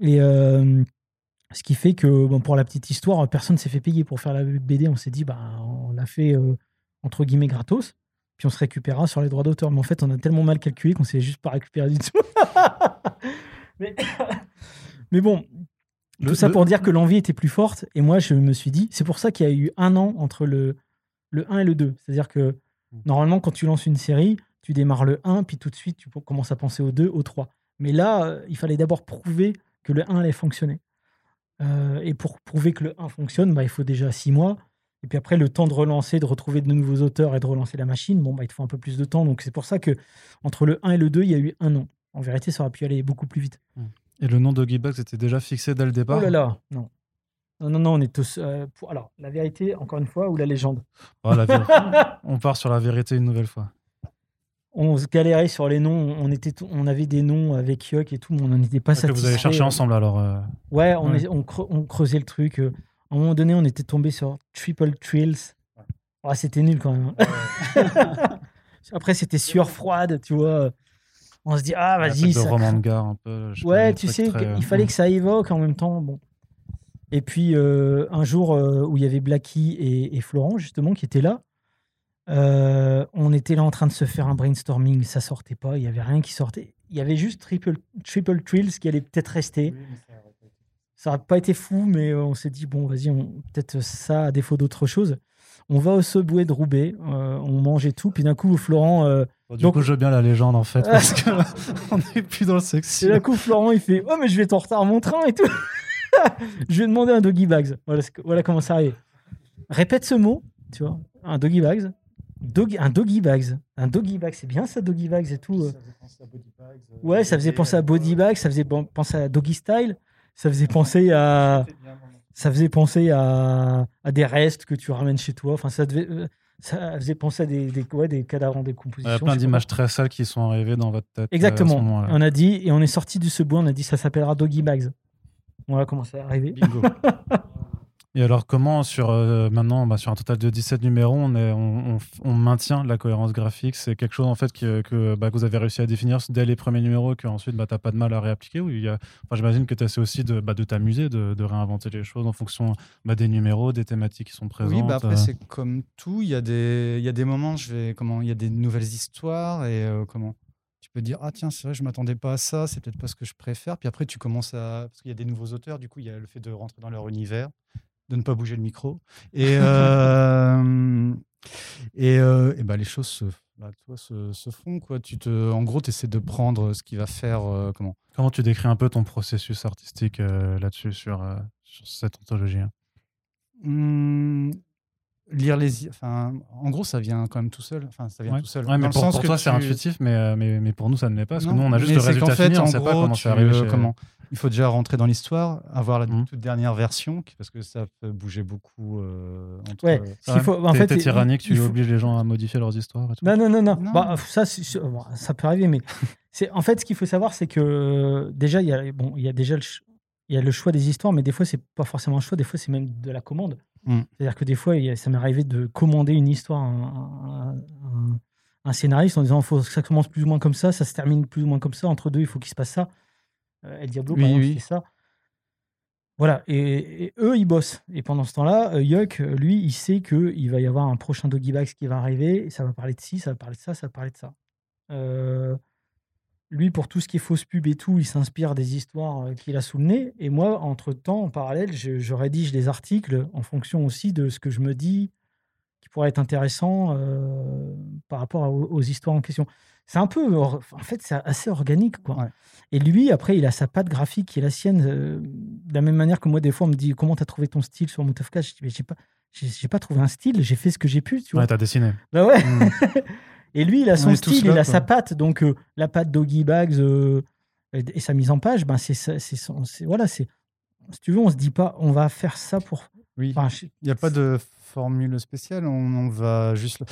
Et ce qui fait que pour la petite histoire, personne s'est fait payer pour faire la BD. On s'est dit bah on l'a fait entre guillemets gratos puis on se récupérera sur les droits d'auteur. Mais en fait, on a tellement mal calculé qu'on s'est juste pas récupéré du tout. mais... bon, tout ça pour dire que l'envie était plus forte. Et moi, je me suis dit, c'est pour ça qu'il y a eu un an entre le, le 1 et le 2. C'est-à-dire que mmh. normalement, quand tu lances une série, tu démarres le 1, puis tout de suite, tu commences à penser au 2, au 3. Mais là, euh, il fallait d'abord prouver que le 1 allait fonctionner. Euh, et pour prouver que le 1 fonctionne, bah, il faut déjà 6 mois. Et puis après, le temps de relancer, de retrouver de nouveaux auteurs et de relancer la machine, bon, bah, il te faut un peu plus de temps. Donc c'est pour ça que entre le 1 et le 2, il y a eu un an. En vérité, ça aurait pu aller beaucoup plus vite. Mmh. Et le nom de Bugs était déjà fixé dès le départ? Oh là là, non. Non, non, non, on est tous. Euh, pour... Alors, la vérité, encore une fois, ou la légende? Oh, la On part sur la vérité une nouvelle fois. On se galérait sur les noms. On, était on avait des noms avec Yuck et tout, mais on n'en était pas satisfait. vous avez cherché ensemble alors euh. Ouais, on, on, creusait le truc. Euh, à un moment donné, on était tombé sur Triple Trills. Oh, c'était nul quand même. Après, c'était sueur froide, tu vois. On se dit, ah, vas-y. Ça... roman de gare un peu. Ouais, tu sais, il fallait que ça évoque en même temps. Bon. Et puis, euh, un jour euh, où il y avait Blacky et, Florent, justement, qui étaient là, euh, on était là en train de se faire un brainstorming. Ça sortait pas, il y avait rien qui sortait. Il y avait juste Triple, triple Trills qui allait peut-être rester. Ça n'a pas été fou, mais on s'est dit, bon, vas-y, peut-être ça à défaut d'autre chose. On va au Subway de Roubaix, euh, on mange et tout, puis d'un coup, Florent. Euh, du donc... coup, je veux bien la légende en fait, parce qu'on n'est plus dans le sexy. Et d'un coup, Florent, il fait Oh, mais je vais être en retard à mon train et tout. je vais demander un doggy bags. Voilà, voilà comment ça arrive. Répète ce mot, tu vois, un doggy bags. Dog- un doggy bags. Un doggy bag, c'est bien ça, doggy bags et tout. euh. Ouais, ça faisait penser à body bag, ça faisait bon- penser à doggy style, ça faisait penser à, ça faisait penser à, à des restes que tu ramènes chez toi. Enfin, ça devait, euh, ça faisait penser à des, des, ouais, des cadavres en Il décomposition. y a plein d'images très sales qui sont arrivées dans votre tête. euh, à ce Exactement. on a dit et on est sorti du ce bois, on a dit ça s'appellera doggy bags. Voilà comment ça est arrivé. Bingo. Et alors, comment, sur, euh, maintenant, bah, sur un total de 17 numéros, on, est, on, on- on maintient la cohérence graphique? C'est quelque chose en fait que, que, bah, que vous avez réussi à définir dès les premiers numéros, qu'ensuite bah, tu n'as pas de mal à réappliquer ou il y a... enfin, J'imagine que tu essaies aussi de, bah, de t'amuser, de, de réinventer les choses en fonction bah, des numéros, des thématiques qui sont présentes. Oui, bah après, euh. c'est comme tout. Il y, a des, il y a des moments, je vais, comment, il y a des nouvelles histoires et euh, comment tu peux dire, ah tiens, c'est vrai, je m'attendais pas à ça, c'est peut-être pas ce que je préfère. Puis après, tu commences à. Parce qu'il y a des nouveaux auteurs, du coup, il y a le fait de rentrer dans leur univers, de ne pas bouger le micro. Et, euh, et, euh, et bah, les choses se, bah, tu vois, se, se font. Quoi. Tu te, en gros, tu essaies de prendre ce qui va faire. euh, comment? Comment tu décris un peu ton processus artistique là-dessus, sur, sur cette anthologie hein? Hum, lire les enfin en gros ça vient quand même tout seul enfin ça vient Ouais. tout seul Ouais, mais pour, pour toi, c'est tu- intuitif, mais, mais, mais pour nous, ça ne l'est pas. Parce que nous, on a juste le résultat fait, fini, on ne sait pas comment chez- comment il faut déjà rentrer dans l'histoire avoir la Mhm. toute dernière version parce que ça peut bouger beaucoup euh, entre Ouais. euh, faut- en fait, tyrannique, tu faut- obliges les gens à modifier leurs histoires et tout. Non, non, non, non. Non. Bah, ça, c'est- bon, ça peut arriver, mais c'est en fait ce qu'il faut savoir, c'est que euh, déjà il y a bon, il y a déjà le, ch- il y a le choix des histoires, mais des fois c'est pas forcément un choix, des fois c'est même de la commande. Mm. C'est-à-dire que des fois, a- ça m'est arrivé de commander une histoire à un, un- un- un scénariste en disant faut que ça commence plus ou moins comme ça, ça se termine plus ou moins comme ça, entre deux il faut qu'il se passe ça. Euh, El Diablo, Oui, oui. c'est ça. Voilà, et, et eux, ils bossent. Et pendant ce temps-là, euh, Yuck, euh, lui, il sait qu'il va y avoir un prochain Doggy Bags qui va arriver, et ça va parler de ci, ça va parler de ça, ça va parler de ça. Euh, lui, pour tout ce qui est fausse pub et tout, il s'inspire des histoires qu'il a sous le nez. Et moi, entre-temps, en parallèle, je, je rédige des articles en fonction aussi de ce que je me dis qui pourrait être intéressant euh, par rapport à- aux histoires en question. C'est un peu, en fait, c'est assez organique, quoi. Ouais. Et lui, après, il a sa patte graphique qui est la sienne. euh, de la même manière que moi, des fois, on me dit comment tu as trouvé ton style sur Moutafka Je dis, mais j'ai pas, j'ai pas trouvé un style, j'ai fait ce que j'ai pu, tu vois. Ouais, t'as dessiné. Bah ouais. Mm. Et lui, il a On son style, là, il a quoi. sa patte. Donc, euh, la patte Doggy Bags euh, et et sa mise en page, ben, c'est c'est- voilà, c'est. Si tu veux, on se dit pas, on va faire ça pour. Oui. Il n'y a pas de formule spéciale on, va juste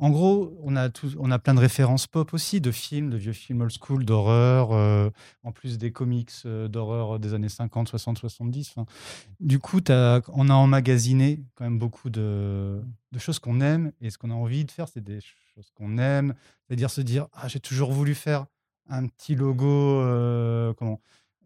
en gros on a tous on a plein de références pop aussi de films de vieux films old school d'horreur euh, en plus des comics euh, d'horreur des années 50 60 70 enfin, du coup on a emmagasiné quand même beaucoup de, choses qu'on aime et ce qu'on a envie de faire c'est des choses qu'on aime. C'est-à-dire se dire ah j'ai toujours voulu faire un petit logo euh, comment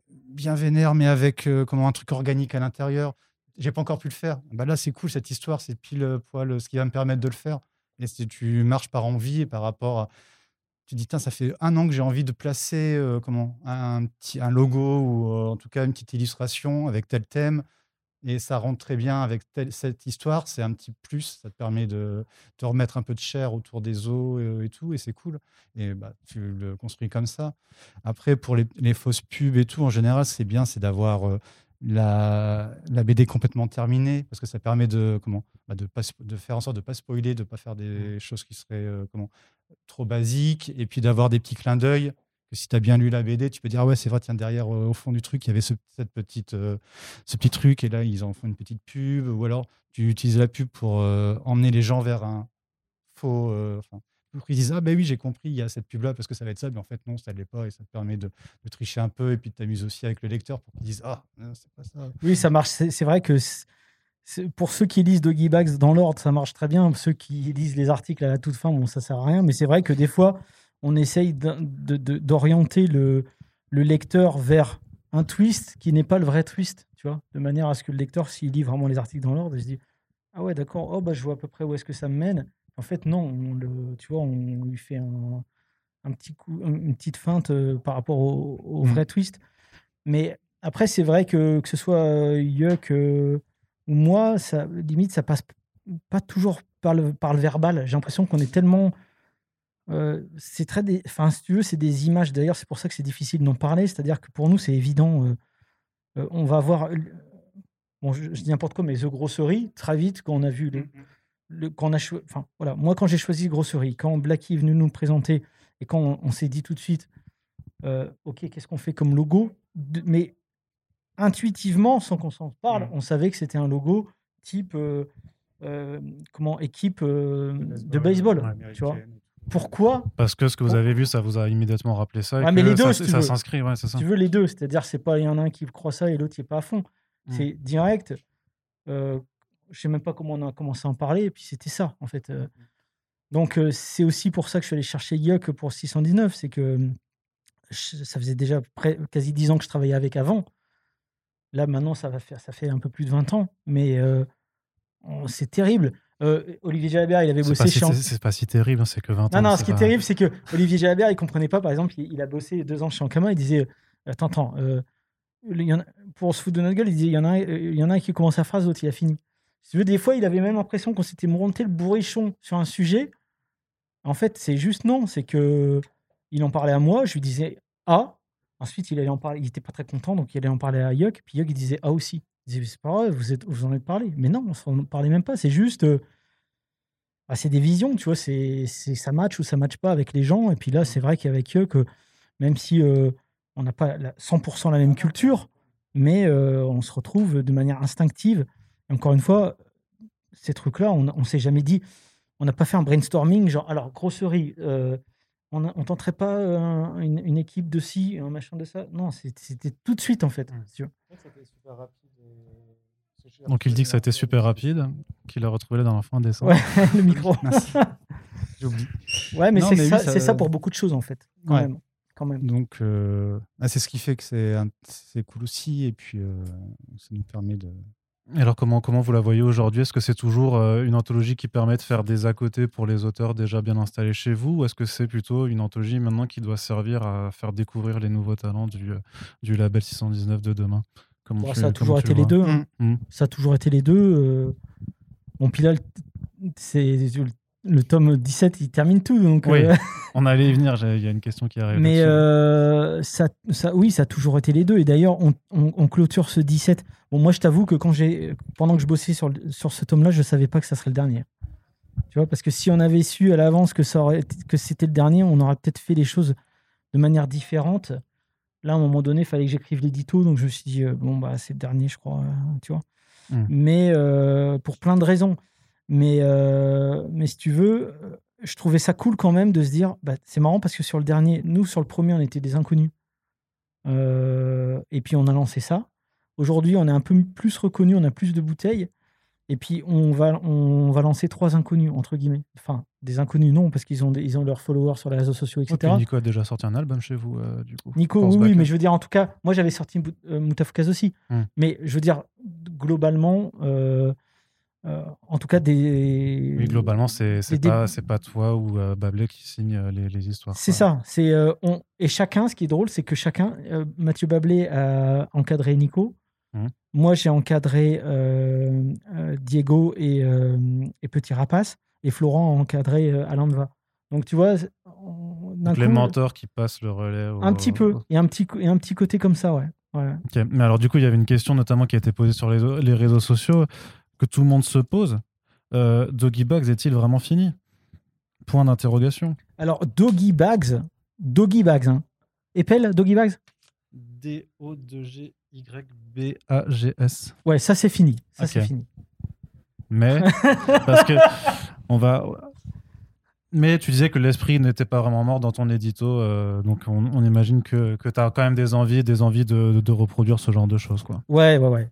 bien vénère mais avec comment un truc organique à l'intérieur j'ai pas encore pu le faire bah là c'est cool cette histoire c'est pile euh, poil ce qui va me permettre de le faire et si tu marches par envie et par rapport à tu dis, Tain, ça fait un an que j'ai envie de placer euh, comment, un, petit, un logo ou euh, en tout cas une petite illustration avec tel thème. Et ça rentre très bien avec cette histoire. C'est un petit plus. Ça te permet de te remettre un peu de chair autour des os euh, et tout. Et c'est cool. Et bah, tu le construis comme ça. Après, pour les, fausses pubs et tout, en général, c'est bien, c'est d'avoir euh, la, la BD complètement terminée parce que ça permet de, comment, bah, de, pas, de faire en sorte de ne pas spoiler, de ne pas faire des choses qui seraient euh, comment, trop basiques et puis d'avoir des petits clins d'œil. Que si tu as bien lu la BD, tu peux dire ah ouais, c'est vrai, tiens, derrière, euh, au fond du truc, il y avait ce, cette petite, euh, ce petit truc et là, ils en font une petite pub. Ou alors, tu utilises la pub pour emmener les gens vers un faux. enfin, pour qu'ils disent ah ben oui j'ai compris il y a cette pub là parce que ça va être ça mais en fait non ça ne l'est pas et ça te permet de, tricher un peu et puis de t'amuser aussi avec le lecteur pour qu'ils disent ah c'est pas ça Oui, ça marche. C'est vrai que pour ceux qui lisent Doggy Bags dans l'ordre, ça marche très bien. Ceux qui lisent les articles à la toute fin, bon, ça sert à rien. Mais c'est vrai que des fois, on essaye d'orienter le, le lecteur vers un twist qui n'est pas le vrai twist, tu vois, de manière à ce que le lecteur, s'il lit vraiment les articles dans l'ordre, il se dit ah ouais, d'accord, oh bah je vois à peu près où est-ce que ça me mène. En fait, non, on le, tu vois, on lui fait un, un petit coup, une petite feinte euh, par rapport au, au Mm. vrai twist. Mais après, c'est vrai que que ce soit euh, Yuck euh, ou moi, ça, limite, ça passe pas toujours par le, par le verbal. J'ai l'impression qu'on est tellement. euh, c'est très. des- Enfin, si tu veux, c'est des images. D'ailleurs, c'est pour ça que c'est difficile d'en parler. C'est-à-dire que pour nous, c'est évident. euh, on va voir. Bon, je, je dis n'importe quoi, mais The Grossery, très vite, quand on a vu les- le, quand on a cho- enfin, voilà, moi, quand j'ai choisi Grosserie, quand Blacky est venu nous le présenter et quand on, on s'est dit tout de suite, euh, OK, qu'est-ce qu'on fait comme logo De- Mais intuitivement, sans qu'on s'en parle, Mm. on savait que c'était un logo type euh, euh, comment équipe euh, de baseball. ouais, tu vois. Pourquoi Parce que ce que vous avez vu, ça vous a immédiatement rappelé ça. et Ouais, mais que les deux, ça, si tu ça veux. s'inscrit, ouais, c'est ça. tu veux les deux C'est-à-dire, c'est pas il y en a un qui croit ça et l'autre qui est pas à fond. Mm. C'est direct. Euh, je sais même pas comment on a commencé à en parler, et puis c'était ça, en fait. euh. Donc, euh, c'est aussi pour ça que je suis allé chercher Yuck pour 619. C'est que je- ça faisait déjà près- quasi 10 ans que je travaillais avec avant. Là, maintenant, ça, va faire, ça fait un peu plus de 20 ans. Mais euh, c'est terrible. Euh, Olivier Jalabert, il avait bossé pas, si, chez c'est- pas si terrible, hein, c'est que 20 ans. non, non, ce qui est terrible, c'est que Olivier Jalabert, il comprenait pas. Par exemple, il, il a bossé deux ans chez Ankama. Il disait Attends, attends, euh, il y en a- pour se foutre de notre gueule, il disait Il y en a, il y en a un qui commence sa phrase, l'autre, il a fini. Si tu veux, des fois, il avait même l'impression qu'on s'était monté le bourrichon sur un sujet. En fait, c'est juste non. C'est que il en parlait à moi. Je lui disais A. Ensuite, il allait en parler. Il était pas très content, donc il allait en parler à Yuck. Puis Yuck, il disait A aussi. Il disait C'est pas vrai, vous, êtes, vous en êtes parlé. Mais non, on s'en parlait même pas. C'est juste. euh, ah, c'est des visions, tu vois, c'est, ça match ou ça match pas avec les gens. Et puis là, c'est vrai qu'avec eux, que même si euh, on n'a pas la- 100% la même culture, mais euh, on se retrouve de manière instinctive. Encore une fois, ces trucs-là, on ne s'est jamais dit, on n'a pas fait un brainstorming, genre, alors, grosserie, euh, on a- on tenterait pas euh, un- une, une équipe de ci, un machin de ça. Non, c'était tout de suite, en fait. Donc il dit que ça a été super rapide, qu'il a retrouvé la dernière fois en décembre. Ouais, le micro. Merci. J'ai oublié. Ouais, mais c'est oui, ça, pour beaucoup de choses, en fait. Quand Ouais. même. Quand même. Donc, euh, ah, c'est ce qui fait que c'est un- cool aussi. Et puis, euh, ça nous permet de. Alors comment, comment vous la voyez aujourd'hui? Est-ce que c'est toujours euh, une anthologie qui permet de faire des à côté pour les auteurs déjà bien installés chez vous? Ou est-ce que c'est plutôt une anthologie maintenant qui doit servir à faire découvrir les nouveaux talents du, euh, du label 619 de demain? Comment Bon, tu- ça a comment toujours été le les deux. Ça a toujours été les deux. Bon, le- c'est le, tome 17, il termine tout. Donc, Oui, euh, On allait y venir, il y a une question qui arrive. mais euh, ça, ça, oui, ça a toujours été les deux. Et d'ailleurs, on, on- on clôture ce 17. Bon, moi, je t'avoue que quand pendant que je bossais sur, sur ce tome-là, je savais pas que ça serait le dernier. Tu vois, parce que si on avait su à l'avance que, ça aurait été- que c'était le dernier, on aurait peut-être fait les choses de manière différente. Là, à un moment donné, il fallait que j'écrive l'édito, donc je me suis dit, euh, bon, bah, c'est le dernier, je crois, tu vois. Mm. Mais pour plein de raisons. Mais, euh, mais si tu veux, je trouvais ça cool quand même de se dire, bah, c'est marrant parce que sur le dernier, nous, sur le premier, on était des inconnus. Euh, et puis, on a lancé ça. Aujourd'hui, on est un peu plus reconnus, on a plus de bouteilles. Et puis, on va, on va lancer trois inconnus, entre guillemets. Enfin, des inconnus, non, parce qu'ils ont, des- ils ont leurs followers sur les réseaux sociaux, etc. Nico a déjà sorti un album chez vous, euh, du coup. Nico, oui, mais je veux dire, en tout cas, moi j'avais sorti euh, Moutafkaz aussi. Hmm. Mais je veux dire, globalement, euh, en tout cas, des. Oui, globalement, c'est des- pas, toi ou euh, Bablé qui signe euh, les, les histoires. C'est ça. C'est euh, on... Et chacun, ce qui est drôle, c'est que chacun, Mathieu Bablé a encadré Nico. Mhm. Moi, j'ai encadré Diego et, et Petit Rapace. Et Florent a encadré Alain Deva. Donc, tu vois, on- Donc, les coup, mentors qui passent le relais. au- Un petit peu. Et un petit, et un petit côté comme ça, ouais. Ok. Mais alors, du coup, il y avait une question notamment qui a été posée sur les, les réseaux sociaux que tout le monde se pose. Euh, Doggy Bags est-il vraiment fini? Point d'interrogation. Alors, Doggy Bags, Doggy Bags, hein. Épelle, Doggy Bags? D-O-G-Y-B-A-G-S. Ouais, ça c'est fini. Ça c'est fini. Mais, parce que on va. Mais tu disais que l'esprit n'était pas vraiment mort dans ton édito, euh, donc on, on imagine que, que tu as quand même des envies, des envies de, de reproduire ce genre de choses, quoi. Ouais, ouais, ouais.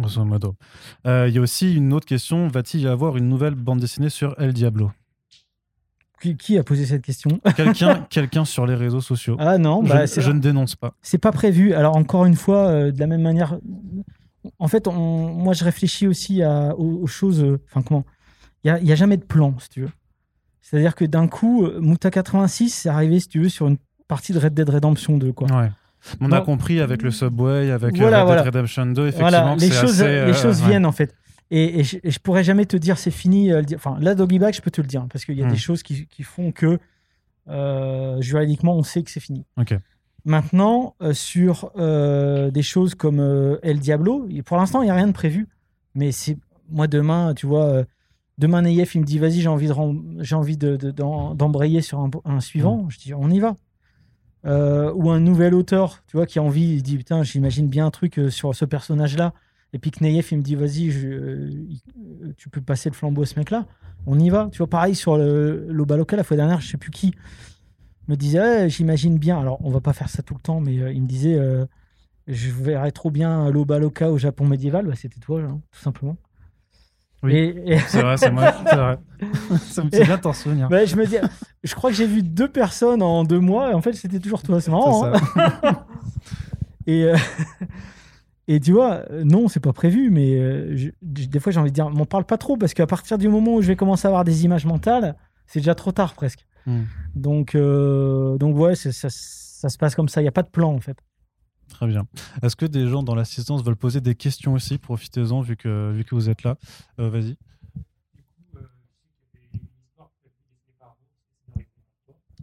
Grosso modo. Euh, Il y a aussi une autre question va-t-il y avoir une nouvelle bande dessinée sur El Diablo? Qui, qui a posé cette question? Quelqu'un quelqu'un sur les réseaux sociaux Ah non, je, bah, je ne dénonce pas. c'est pas prévu. Alors encore une fois, euh, de la même manière, en fait, on- moi je réfléchis aussi à, aux, aux choses. euh, Enfin comment Il n'y a, jamais de plan, si tu veux. C'est-à-dire que d'un coup, Muta 86, c'est arrivé, si tu veux, sur une partie de Red Dead Redemption 2, quoi. Ouais. On a compris avec le Subway, avec euh, Voilà, Red voilà. Redemption 2, effectivement. Voilà, les choses, assez, les euh, ouais. viennent en fait. Et, et je, et je pourrais jamais te dire c'est fini. euh. Enfin, là, Doggy Bag, je peux te le dire parce qu'il y a Hmm. des choses qui, qui font que euh, juridiquement, on sait que c'est fini. Ok. Maintenant, euh, sur euh, des choses comme El Diablo, pour l'instant, il n'y a rien de prévu. Mais c'est moi demain, tu vois, Demain, Neyef, il me dit Vas-y, j'ai envie de rem- j'ai envie de- d'embrayer sur un, un suivant. Je dis On y va. Euh, ou un nouvel auteur, tu vois, qui a envie, il dit Putain, j'imagine bien un truc euh, sur ce personnage-là. Et puis que Neyef, il me dit Vas-y, euh, tu peux passer le flambeau à ce mec-là. On y va. Tu vois, pareil sur l'Obaloka, la fois dernière, je sais plus qui me disait Ouais, J'imagine bien. Alors, on va pas faire ça tout le temps, mais il me disait Je verrais trop bien l'Obaloka au Japon médiéval. Bah, C'était toi, hein, tout simplement. Oui. Et- C'est vrai, c'est moi. C'est vrai. Ça me fait bien t'en souvenir. bah, je me dis, je crois que j'ai vu deux personnes en deux mois et en fait c'était toujours toi. C'est marrant. Hein. et, euh, et tu vois, non, c'est pas prévu, mais euh, je- des fois j'ai envie de dire, m'en parle pas trop parce qu'à partir du moment où je vais commencer à avoir des images mentales, c'est déjà trop tard presque. Hmm. Donc, euh, donc ouais, ça, ça se passe comme ça. Il n'y a pas de plan en fait. Très bien. Est-ce que des gens dans l'assistance veulent poser des questions aussi? Profitez-en vu que, vu que vous êtes là. Euh, Vas-y.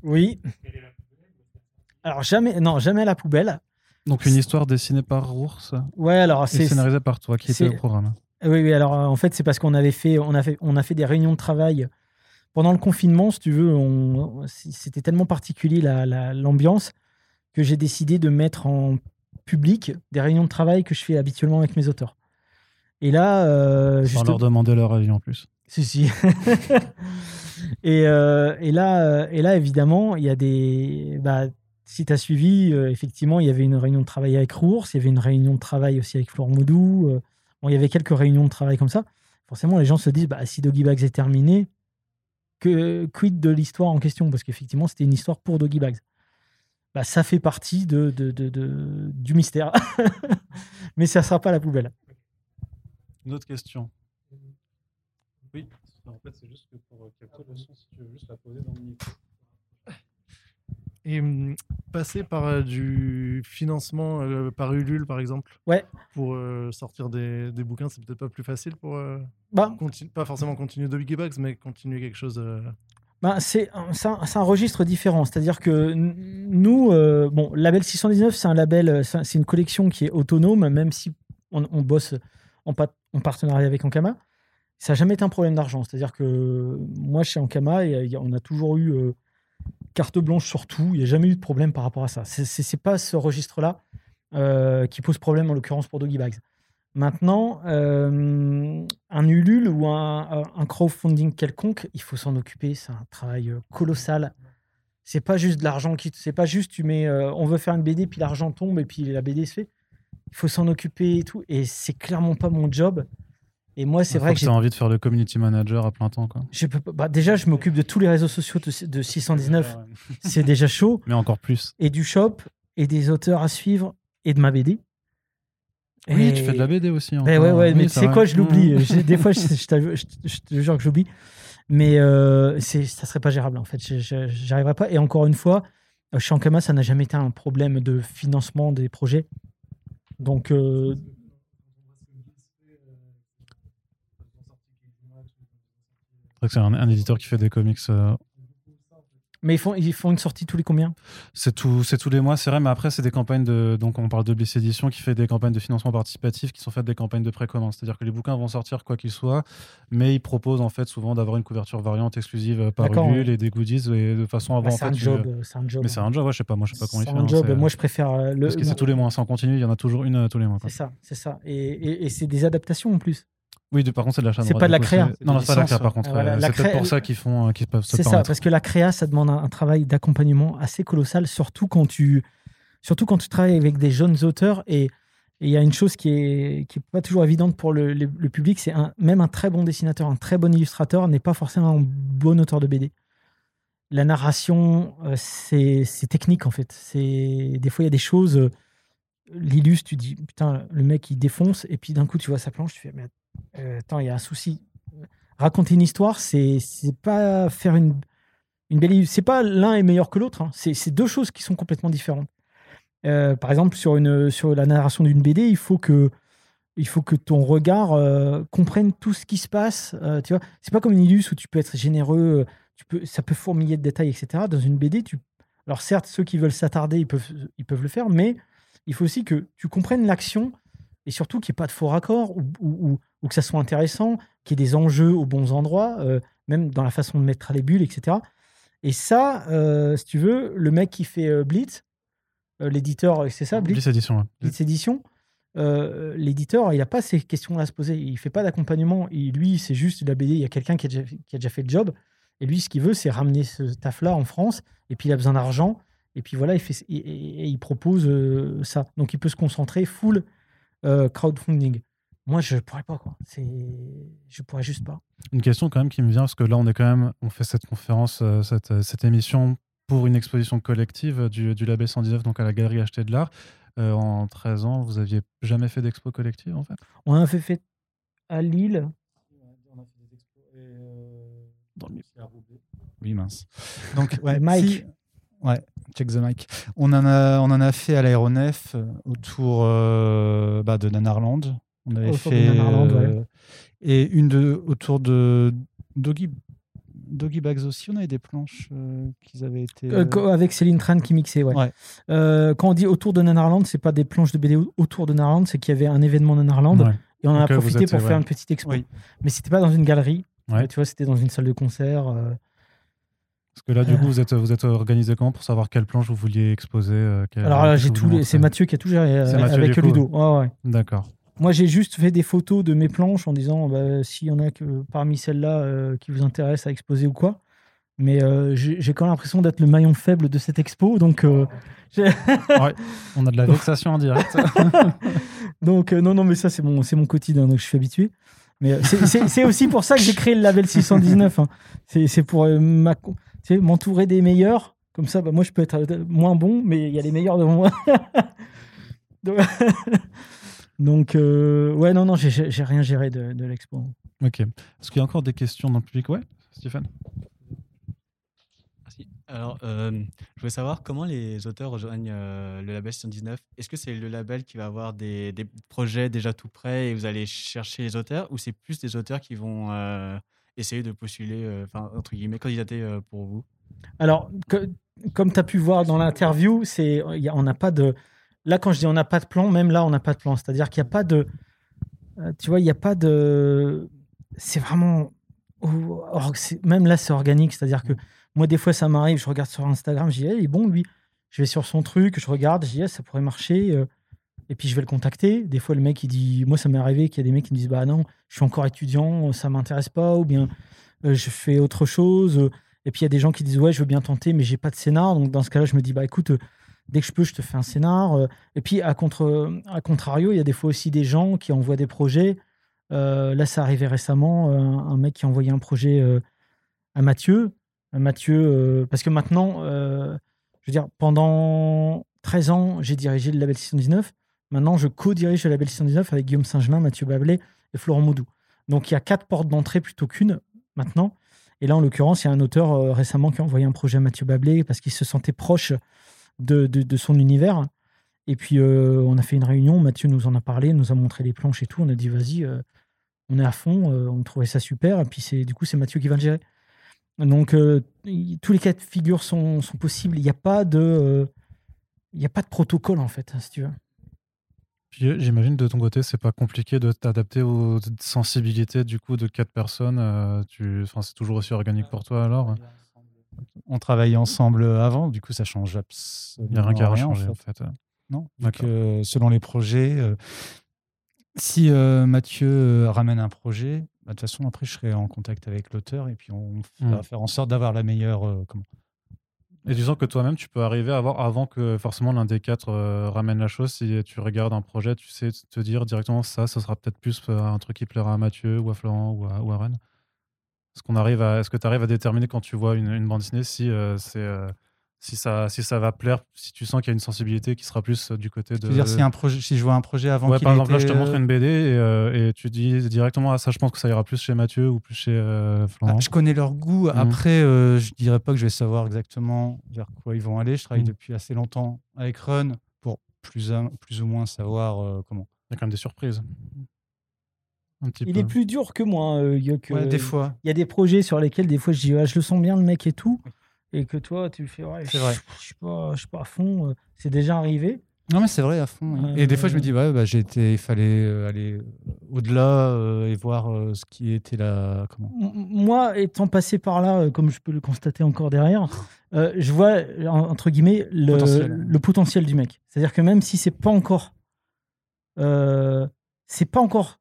Oui. Alors jamais, non, jamais à la poubelle. Donc une histoire dessinée par Ours Ouais, alors c'est scénarisée par toi, qui était au programme. Oui, oui, alors euh, en fait, c'est parce qu'on avait fait, on a fait, on a fait des réunions de travail pendant le confinement, si tu veux. on- C'était tellement particulier la- la- l'ambiance que j'ai décidé de mettre en public des réunions de travail que je fais habituellement avec mes auteurs. Et là, euh, Sans juste- leur demander leur avis en plus. si, si. et, euh, et, là, euh, et là, évidemment, il y a des. Bah, si tu as suivi, euh, effectivement, il y avait une réunion de travail avec Rours, il y avait une réunion de travail aussi avec Florent Modou. euh, bon, il y avait quelques réunions de travail comme ça. Forcément, les gens se disent bah, si Doggy Bags est terminé, que, quid de l'histoire en question? Parce qu'effectivement, c'était une histoire pour Doggy Bags. Bah, ça fait partie de, de- de- de- du mystère. Mais ça ne sera pas à la poubelle. Une autre question. Oui, en fait, c'est juste que pour capter le son, si tu veux juste la poser dans le micro. Et hum, passer par euh, du financement euh, par Ulule, par exemple, Ouais. pour euh, sortir des, des bouquins, c'est peut-être pas plus facile pour euh, Bah, pas forcément continuer de Biggie Bugs, mais continuer quelque chose. Euh, Ben, c'est un, registre différent. C'est-à-dire que nous, euh, bon, label 619, c'est un label, euh, c'est un- c'est une collection qui est autonome, même si on, bosse en, pa- en partenariat avec Ankama. Ça n'a jamais été un problème d'argent. C'est-à-dire que moi, chez Ankama, a- on a toujours eu euh, carte blanche sur tout. Il n'y a jamais eu de problème par rapport à ça. C'est- pas ce registre-là euh, qui pose problème, en l'occurrence pour Doggy Bags. Maintenant, euh, un Ulule ou un, un crowdfunding quelconque, il faut s'en occuper. C'est un travail euh, colossal. C'est pas juste de l'argent qui. C'est pas juste tu mets. euh, on veut faire une BD puis l'argent tombe et puis la BD se fait. Il faut s'en occuper et tout. Et c'est clairement pas mon job. Et moi, c'est vrai que que j'ai as envie de faire le community manager à plein temps. Quoi. je peux pas- bah, déjà, je m'occupe de tous les réseaux sociaux de, de 619. C'est déjà chaud. Mais encore plus. Et du shop, et des auteurs à suivre, et de ma BD. Oui, Et- tu fais de la BD aussi. Ben ouais, ouais, Oui, mais tu c'est sais vrai. quoi, je l'oublie. Mmh. J'ai- Des fois, je, je t'avoue- je- je te jure que j'oublie. Mais euh, ça serait pas gérable, en fait. J'arriverai pas. Et encore une fois, euh, chez Ankama, ça n'a jamais été un problème de financement des projets. Donc, euh, C'est vrai que c'est un, un éditeur qui fait des comics. euh, mais ils font, ils font une sortie tous les combien? C'est tout, c'est tous les mois, c'est vrai, mais après, c'est des campagnes de. Donc, on parle de Bliss Edition qui fait des campagnes de financement participatif qui sont faites des campagnes de précommande. C'est-à-dire que les bouquins vont sortir quoi qu'ils soient, mais ils proposent en fait souvent d'avoir une couverture variante exclusive euh, par Ulule et des goodies et de façon à avoir en C'est un job. euh, C'est un job. Mais c'est un job, ouais, je sais pas, moi, je sais pas comment il C'est fait. un hein, job. Moi, je préfère euh, le. Parce que c'est tous les mois, sans continu, il y en a toujours une tous les mois. C'est ça, c'est ça. Et, et- et c'est des adaptations en plus. Oui, de- par contre, c'est de l'achat. C'est pas de la créa. Non, c'est pas de la créa, par contre. Voilà, la C'est peut-être pour ça qu'ils font, euh, qu'ils peuvent se C'est ça, parce que la créa, ça demande un, un travail d'accompagnement assez colossal, surtout quand tu, surtout quand tu travailles avec des jeunes auteurs. Et il y a une chose qui est, qui est pas toujours évidente pour le, le- le public, c'est un, même un très bon dessinateur, un très bon illustrateur n'est pas forcément un bon auteur de BD. La narration, euh, c'est technique en fait. C'est des fois il y a des choses. euh, L'illustre, tu dis putain, le mec il défonce, et puis d'un coup tu vois sa planche, tu fais mais attends, il y a un souci. Raconter une histoire, c'est pas faire une une belle. C'est pas l'un est meilleur que l'autre. hein. C'est deux choses qui sont complètement différentes. Euh, par exemple, sur une sur la narration d'une BD, il faut que il faut que ton regard euh, comprenne tout ce qui se passe. euh, tu c'est pas comme une illustre où tu peux être généreux, euh, tu peux, ça peut fourmiller de détails, etc. Dans une BD, tu, alors certes, ceux qui veulent s'attarder, ils peuvent, ils peuvent le faire, mais il faut aussi que tu comprennes l'action et surtout qu'il n'y ait pas de faux raccords ou- ou- que ça soit intéressant, qu'il y ait des enjeux aux bons endroits, euh, même dans la façon de mettre les bulles, etc. Et ça, euh, si tu veux, le mec qui fait euh, Blitz, l'éditeur, c'est ça, Blitz, Blitz? Edition, ouais. Blitz Edition, euh, l'éditeur, il n'a pas ces questions-là à se poser. Il fait pas d'accompagnement. Lui, c'est juste de la BD. Il y a quelqu'un qui, a déjà fait- qui a déjà fait le job. Et lui, ce qu'il veut, c'est ramener ce taf-là en France. Et puis, il a besoin d'argent. Et puis voilà, il, fait, et, et- et il propose euh, ça. Donc, il peut se concentrer full euh, crowdfunding. Moi, je pourrais pas, quoi. C'est... Je pourrais juste pas. Une question quand même qui me vient, parce que là, on est quand même, on fait cette conférence, euh, cette, euh, cette émission pour une exposition collective du, du Label 119, donc à la Galerie Acheter de l'Art. Euh, en 13 ans, vous aviez jamais fait d'expo collective, en fait? On a fait, fait à Lille. Dans le Oui, mince. Donc, ouais, Mike. si- ouais, check the mic. On en a, on en a fait à l'aéronef euh, autour euh, bah, de Nanarland. On avait Autour fait. Nanarland, ouais. euh, Et une de, autour de Doggy, Doggy Bags aussi. On avait des planches euh, qui avaient été. Euh, euh, avec Céline Tran qui mixait, ouais. Ouais. Quand on dit autour de Nanarland, c'est pas des planches de BD au- autour de Nanarland, c'est qu'il y avait un événement Nanarland Ouais. et on en a Donc, profité êtes, pour ouais. faire une petite expo. Oui. Mais c'était pas dans une galerie, tu vois, c'était dans une salle de concert. Parce que là, du coup, vous êtes, vous êtes organisé comment pour savoir quelle planche vous vouliez exposer quelle- Alors là, j'ai tout, les- c'est Mathieu qui a tout géré avec Ludo. D'accord. Moi, j'ai juste fait des photos de mes planches en disant bah, s'il y en a que parmi celles-là euh, qui vous intéressent à exposer ou quoi. Mais euh, j'ai quand même l'impression d'être le maillon faible de cette expo, donc euh, On a de la vexation en direct. Donc, non, non, mais ça, c'est mon, quotidien, donc je suis habitué. Mais c'est- aussi pour ça que j'ai créé le label 619. hein. C'est c'est pour m'entourer des meilleurs. Comme ça, bah, moi, je peux être moins bon, mais il y a les meilleurs devant moi. donc, donc, euh, ouais, non, non, j'ai- rien géré de, de l'expo. ok. Est-ce qu'il y a encore des questions dans le public? Ouais, Stéphane? Merci. Alors, euh, je voulais savoir comment les auteurs rejoignent euh, le label 119. Est-ce que c'est le label qui va avoir des, des projets déjà tout prêts et vous allez chercher les auteurs ou c'est plus des auteurs qui vont euh, essayer de postuler, euh, enfin, entre guillemets, candidater euh, pour vous? Alors, que- comme tu as pu voir dans l'interview, on n'a pas de. Là, quand je dis on n'a pas de plan, même là, on n'a pas de plan. C'est-à-dire qu'il n'y a pas de. euh, Tu vois, il n'y a pas de. C'est vraiment. Même là, c'est organique. C'est-à-dire que moi, des fois, ça m'arrive, je regarde sur Instagram, je dis, il est bon, lui. Je vais sur son truc, je regarde, je dis, ça pourrait marcher. euh, Et puis, je vais le contacter. Des fois, le mec, il dit. Moi, ça m'est arrivé qu'il y a des mecs qui disent, bah non, je suis encore étudiant, ça m'intéresse pas, ou bien euh, je fais autre chose. et puis il y a des gens qui disent ouais, je veux bien tenter, mais j'ai pas de scénar. Donc dans ce cas-là, je me dis bah écoute, dès que je peux, je te fais un scénar. euh. Et puis à contre, à contrario, il y a des fois aussi des gens qui envoient des projets. Euh, là, ça arrivait récemment, euh, un mec qui a envoyé un projet à Mathieu. Euh, Mathieu, parce que maintenant, je veux dire, pendant 13 ans, j'ai dirigé le label 619. Maintenant, je co-dirige le label 619 avec Guillaume Saint-Germain, Mathieu Bablet et Florent Maudou. Donc il y a quatre portes d'entrée plutôt qu'une maintenant. Et là, en l'occurrence, il y a un auteur récemment qui a envoyé un projet à Mathieu Bablé parce qu'il se sentait proche de, de- de son univers. Et puis, euh, on a fait une réunion. Mathieu nous en a parlé, nous a montré les planches et tout. On a dit, vas-y, euh, on est à fond. euh, on trouvait ça super. Et puis, c'est, du coup, c'est Mathieu qui va le gérer. Donc, euh, tous les cas de figure sont, sont possibles. Il n'y a pas de. euh, il a pas de protocole, en fait, si tu veux. Puis, j'imagine de ton côté, c'est pas compliqué de t'adapter aux sensibilités du coup de quatre personnes. euh, tu... enfin, c'est toujours aussi organique pour toi alors On travaillait ensemble avant, du coup, ça change absolument Il n'y a rien qui a changé fait. en fait. Non, que selon les projets, euh, si euh, Mathieu euh, ramène un projet, bah, de toute façon, après, je serai en contact avec l'auteur et puis on va Mm. faire en sorte d'avoir la meilleure. euh, comment Et disons que toi-même, tu peux arriver à avoir, avant que forcément l'un des quatre euh, ramène la chose, si tu regardes un projet, tu sais te dire directement ça, ce sera peut-être plus euh, un truc qui plaira à Mathieu ou à Florent ou à, ou à Rennes. Est-ce qu'on arrive à, est-ce que tu arrives à déterminer quand tu vois une, une bande dessinée si euh, c'est euh, si ça si ça va plaire, si tu sens qu'il y a une sensibilité qui sera plus euh, du côté de. Veux dire, si, un projet, si je vois un projet avant Ouais, qu'il par exemple, là, je te montre une BD et, euh, et tu dis directement, ah, ça, je pense que ça ira plus chez Mathieu ou plus chez euh, Ah, je connais leur goût. Mhm. Après, euh, je dirais pas que je vais savoir exactement vers quoi ils vont aller. Je travaille Mhm. depuis assez longtemps avec Run pour plus, un- plus ou moins savoir comment. Il y a quand même des surprises. Un petit Il peu. est plus dur que moi, euh, Yoke. Ouais, Euh, des fois. Il y a des projets sur lesquels, des fois, je dis, ah, je le sens bien, le mec et tout. Et que toi, tu fais, ouais, C'est vrai. je suis pas, je suis pas à fond. euh, C'est déjà arrivé. Non, mais c'est vrai, à fond. oui. Euh, Et des fois, je me dis, ouais, bah, j'ai été, il fallait euh, aller au-delà euh, et voir euh, ce qui était la. Comment Moi, étant passé par là, comme je peux le constater encore derrière, euh, je vois, en- entre guillemets, le Potentiel. le potentiel du mec. C'est-à-dire que même si c'est pas encore. euh, c'est pas encore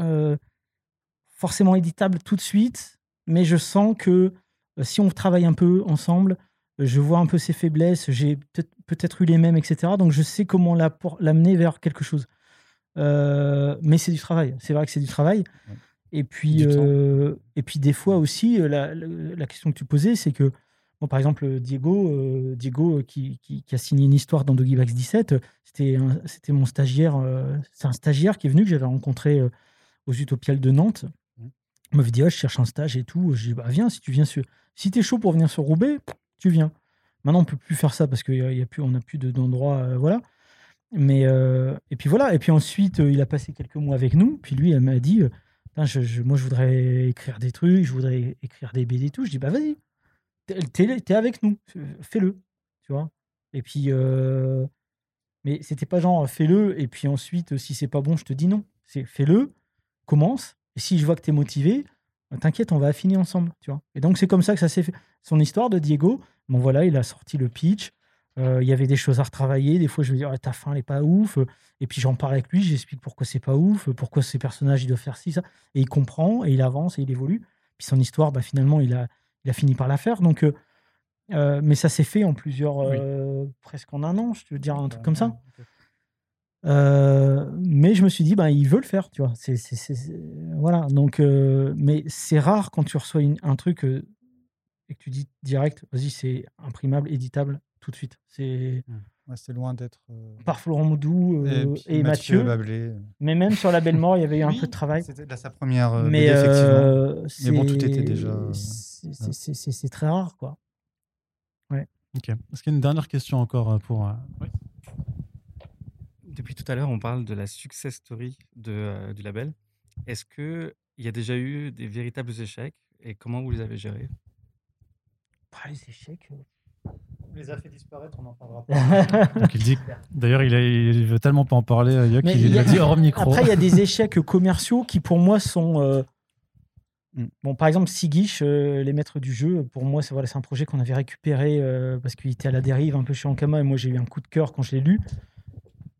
euh, forcément éditable tout de suite, mais je sens que euh, si on travaille un peu ensemble, je vois un peu ses faiblesses, j'ai peut-être eu les mêmes, etc. Donc je sais comment l'amener vers quelque chose. Euh, mais c'est du travail. C'est vrai que c'est du travail. Ouais. Et puis, euh, et puis des fois aussi, la, la- la question que tu posais, c'est que, bon, par exemple, Diego, euh, Diego qui, qui- qui a signé une histoire dans Doggy Bags 17, euh, c'était mon stagiaire. c'est un stagiaire qui est venu que j'avais rencontré aux Utopiales de Nantes. Mhm. Il m'avait dit, Ouais, je cherche un stage et tout. Je dis, bah, viens, si tu viens sur. Si tu es chaud pour venir sur Roubaix, tu viens. Maintenant, on peut plus faire ça parce qu'on y a plus, on n'a plus de- d'endroit. euh, voilà. Mais, euh, et puis voilà. Et puis ensuite, euh, il a passé quelques mois avec nous. Puis lui, elle m'a dit euh, je, je- Moi, je voudrais écrire des trucs, je voudrais écrire des BD et tout. Je dis Bah, vas-y, t'es- t'es t'es avec nous, fais-le. Tu vois Et puis. euh, mais c'était pas genre fais-le et puis ensuite, si c'est pas bon, je te dis non. C'est fais-le, commence. Et si je vois que tu es motivé, bah, t'inquiète, on va affiner ensemble. Tu vois et donc, c'est comme ça que ça s'est fait. Son histoire de Diego, bon voilà, il a sorti le pitch. Euh, Il y avait des choses à retravailler. Des fois, je me dis, Ah, ta fin, elle n'est pas ouf. Et puis, j'en parle avec lui, j'explique pourquoi c'est pas ouf, pourquoi ces personnages, ils doivent faire ci, ça. Et il comprend, et il avance, et il évolue. Puis son histoire, bah, finalement, il a, il a fini par la faire. Donc, euh, euh, mais ça s'est fait en plusieurs, Oui. euh, presque en un an, je veux dire, un truc comme ça. Euh, mais je me suis dit, ben, il veut le faire, tu vois. C'est, c'est- c'est- c'est- voilà. Donc, euh, mais c'est rare quand tu reçois une- un truc euh, et que tu dis direct, vas-y, c'est imprimable, éditable, tout de suite. C'est Ouais, C'est loin d'être. euh, par Florent Moudou euh, et, Mathieu. Mais même sur la Belle Mort, il y avait eu un Oui, peu de travail. C'était là sa première. euh, mais BD, effectivement. euh, Mais bon, tout c'est- était déjà, c'est- très rare, quoi. Ok. Est-ce qu'il y a une dernière question encore pour. euh, Depuis tout à l'heure, on parle de la success story de, euh, du label. Est-ce qu'il y a déjà eu des véritables échecs et comment vous les avez gérés? Ah, les échecs. On les a fait disparaître, on en parlera pas. Donc il dit. D'ailleurs, il, a- il veut tellement pas en parler, euh, Yoc, Mais qu'il il y a- l'a dit hors micro. Après, il y a des échecs commerciaux qui, pour moi, sont. euh, Mm. Bon, par exemple, Sigish, euh, les maîtres du jeu, pour moi, c'est voilà, c'est un projet qu'on avait récupéré euh, parce qu'il était à la dérive un peu chez Ankama et moi, j'ai eu un coup de cœur quand je l'ai lu.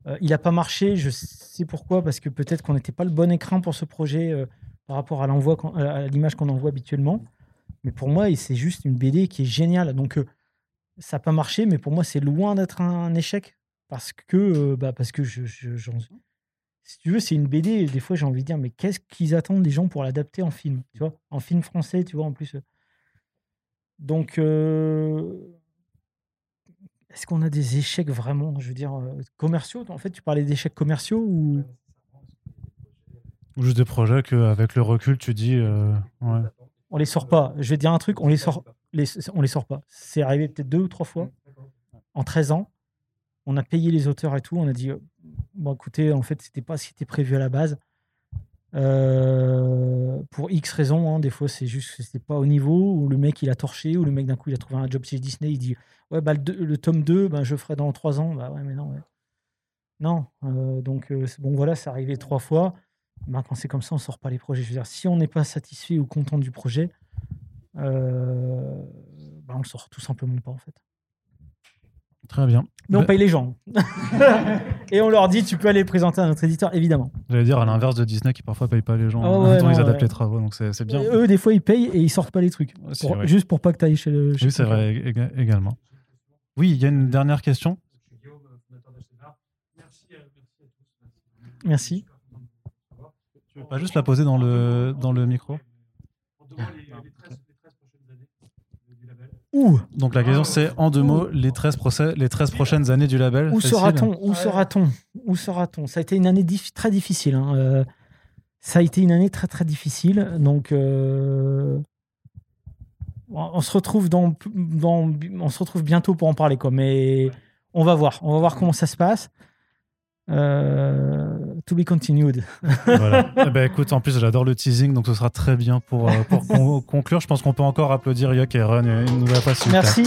Euh, il n'a pas marché, je sais pourquoi, parce que peut-être qu'on n'était pas le bon écran pour ce projet euh, par rapport à l'image qu'on envoie habituellement. Mais pour moi, c'est juste une BD qui est géniale. Donc, euh, ça n'a pas marché, mais pour moi, c'est loin d'être un, échec parce que, bah, parce que je, si tu veux, c'est une BD. Des fois, j'ai envie de dire, mais qu'est-ce qu'ils attendent les gens pour l'adapter en film en film français, tu vois, en plus. Donc, est-ce qu'on a des échecs vraiment, je veux dire, euh, commerciaux En fait, tu parlais d'échecs commerciaux ou? Ou juste des projets qu'avec le recul, tu dis. euh, ouais. on les sort pas Je vais te dire un truc, on les sort, les, on les sort pas. C'est arrivé peut-être deux ou trois fois en 13 ans. On a payé les auteurs et tout. On a dit, euh, bon, écoutez, en fait, c'était pas ce qui était prévu à la base. Euh, pour X raisons, hein, des fois c'est juste que c'était pas au niveau, ou le mec il a torché, ou le mec d'un coup il a trouvé un job chez Disney, il dit Ouais, bah, le, tome 2, bah, je ferai dans 3 ans. Bah ouais, mais non, ouais. Non, euh, donc euh, bon, voilà, c'est arrivé trois fois. Ben, quand c'est comme ça, on sort pas les projets. Je veux dire, si on n'est pas satisfait ou content du projet, ben, on le sort tout simplement pas en fait. Très bien. Mais on paye les gens. Et on leur dit tu peux aller présenter à notre éditeur, évidemment. J'allais dire à l'inverse de Disney qui parfois paye pas les gens. Ah en ouais, même temps, ils adaptent ouais. les travaux, donc c'est c'est bien. Et eux, des fois, ils payent et ils sortent pas les trucs. Aussi, Pour- ouais. Juste pour pas que tu ailles chez le. chez Oui, c'est vrai éga- également. Oui, il y a une dernière question. Merci. Tu veux pas juste la poser dans le, dans le micro? Où Donc la question c'est en deux mots les 13, procès- les 13 prochaines années du label. Où Facile. sera-t-on Où sera-t-on Où sera-t-on Ça a été une année dif- très difficile. hein. Euh, ça a été une année très très difficile. Donc, euh, on on se retrouve dans, dans, on se retrouve bientôt pour en parler, quoi. Mais on va voir. On va voir comment ça se passe. Euh, to be continued. Voilà. Eh ben, écoute, en plus j'adore le teasing, donc ce sera très bien pour, euh, pour con- conclure. Je pense qu'on peut encore applaudir Yoke et Run une nouvelle fois. Merci.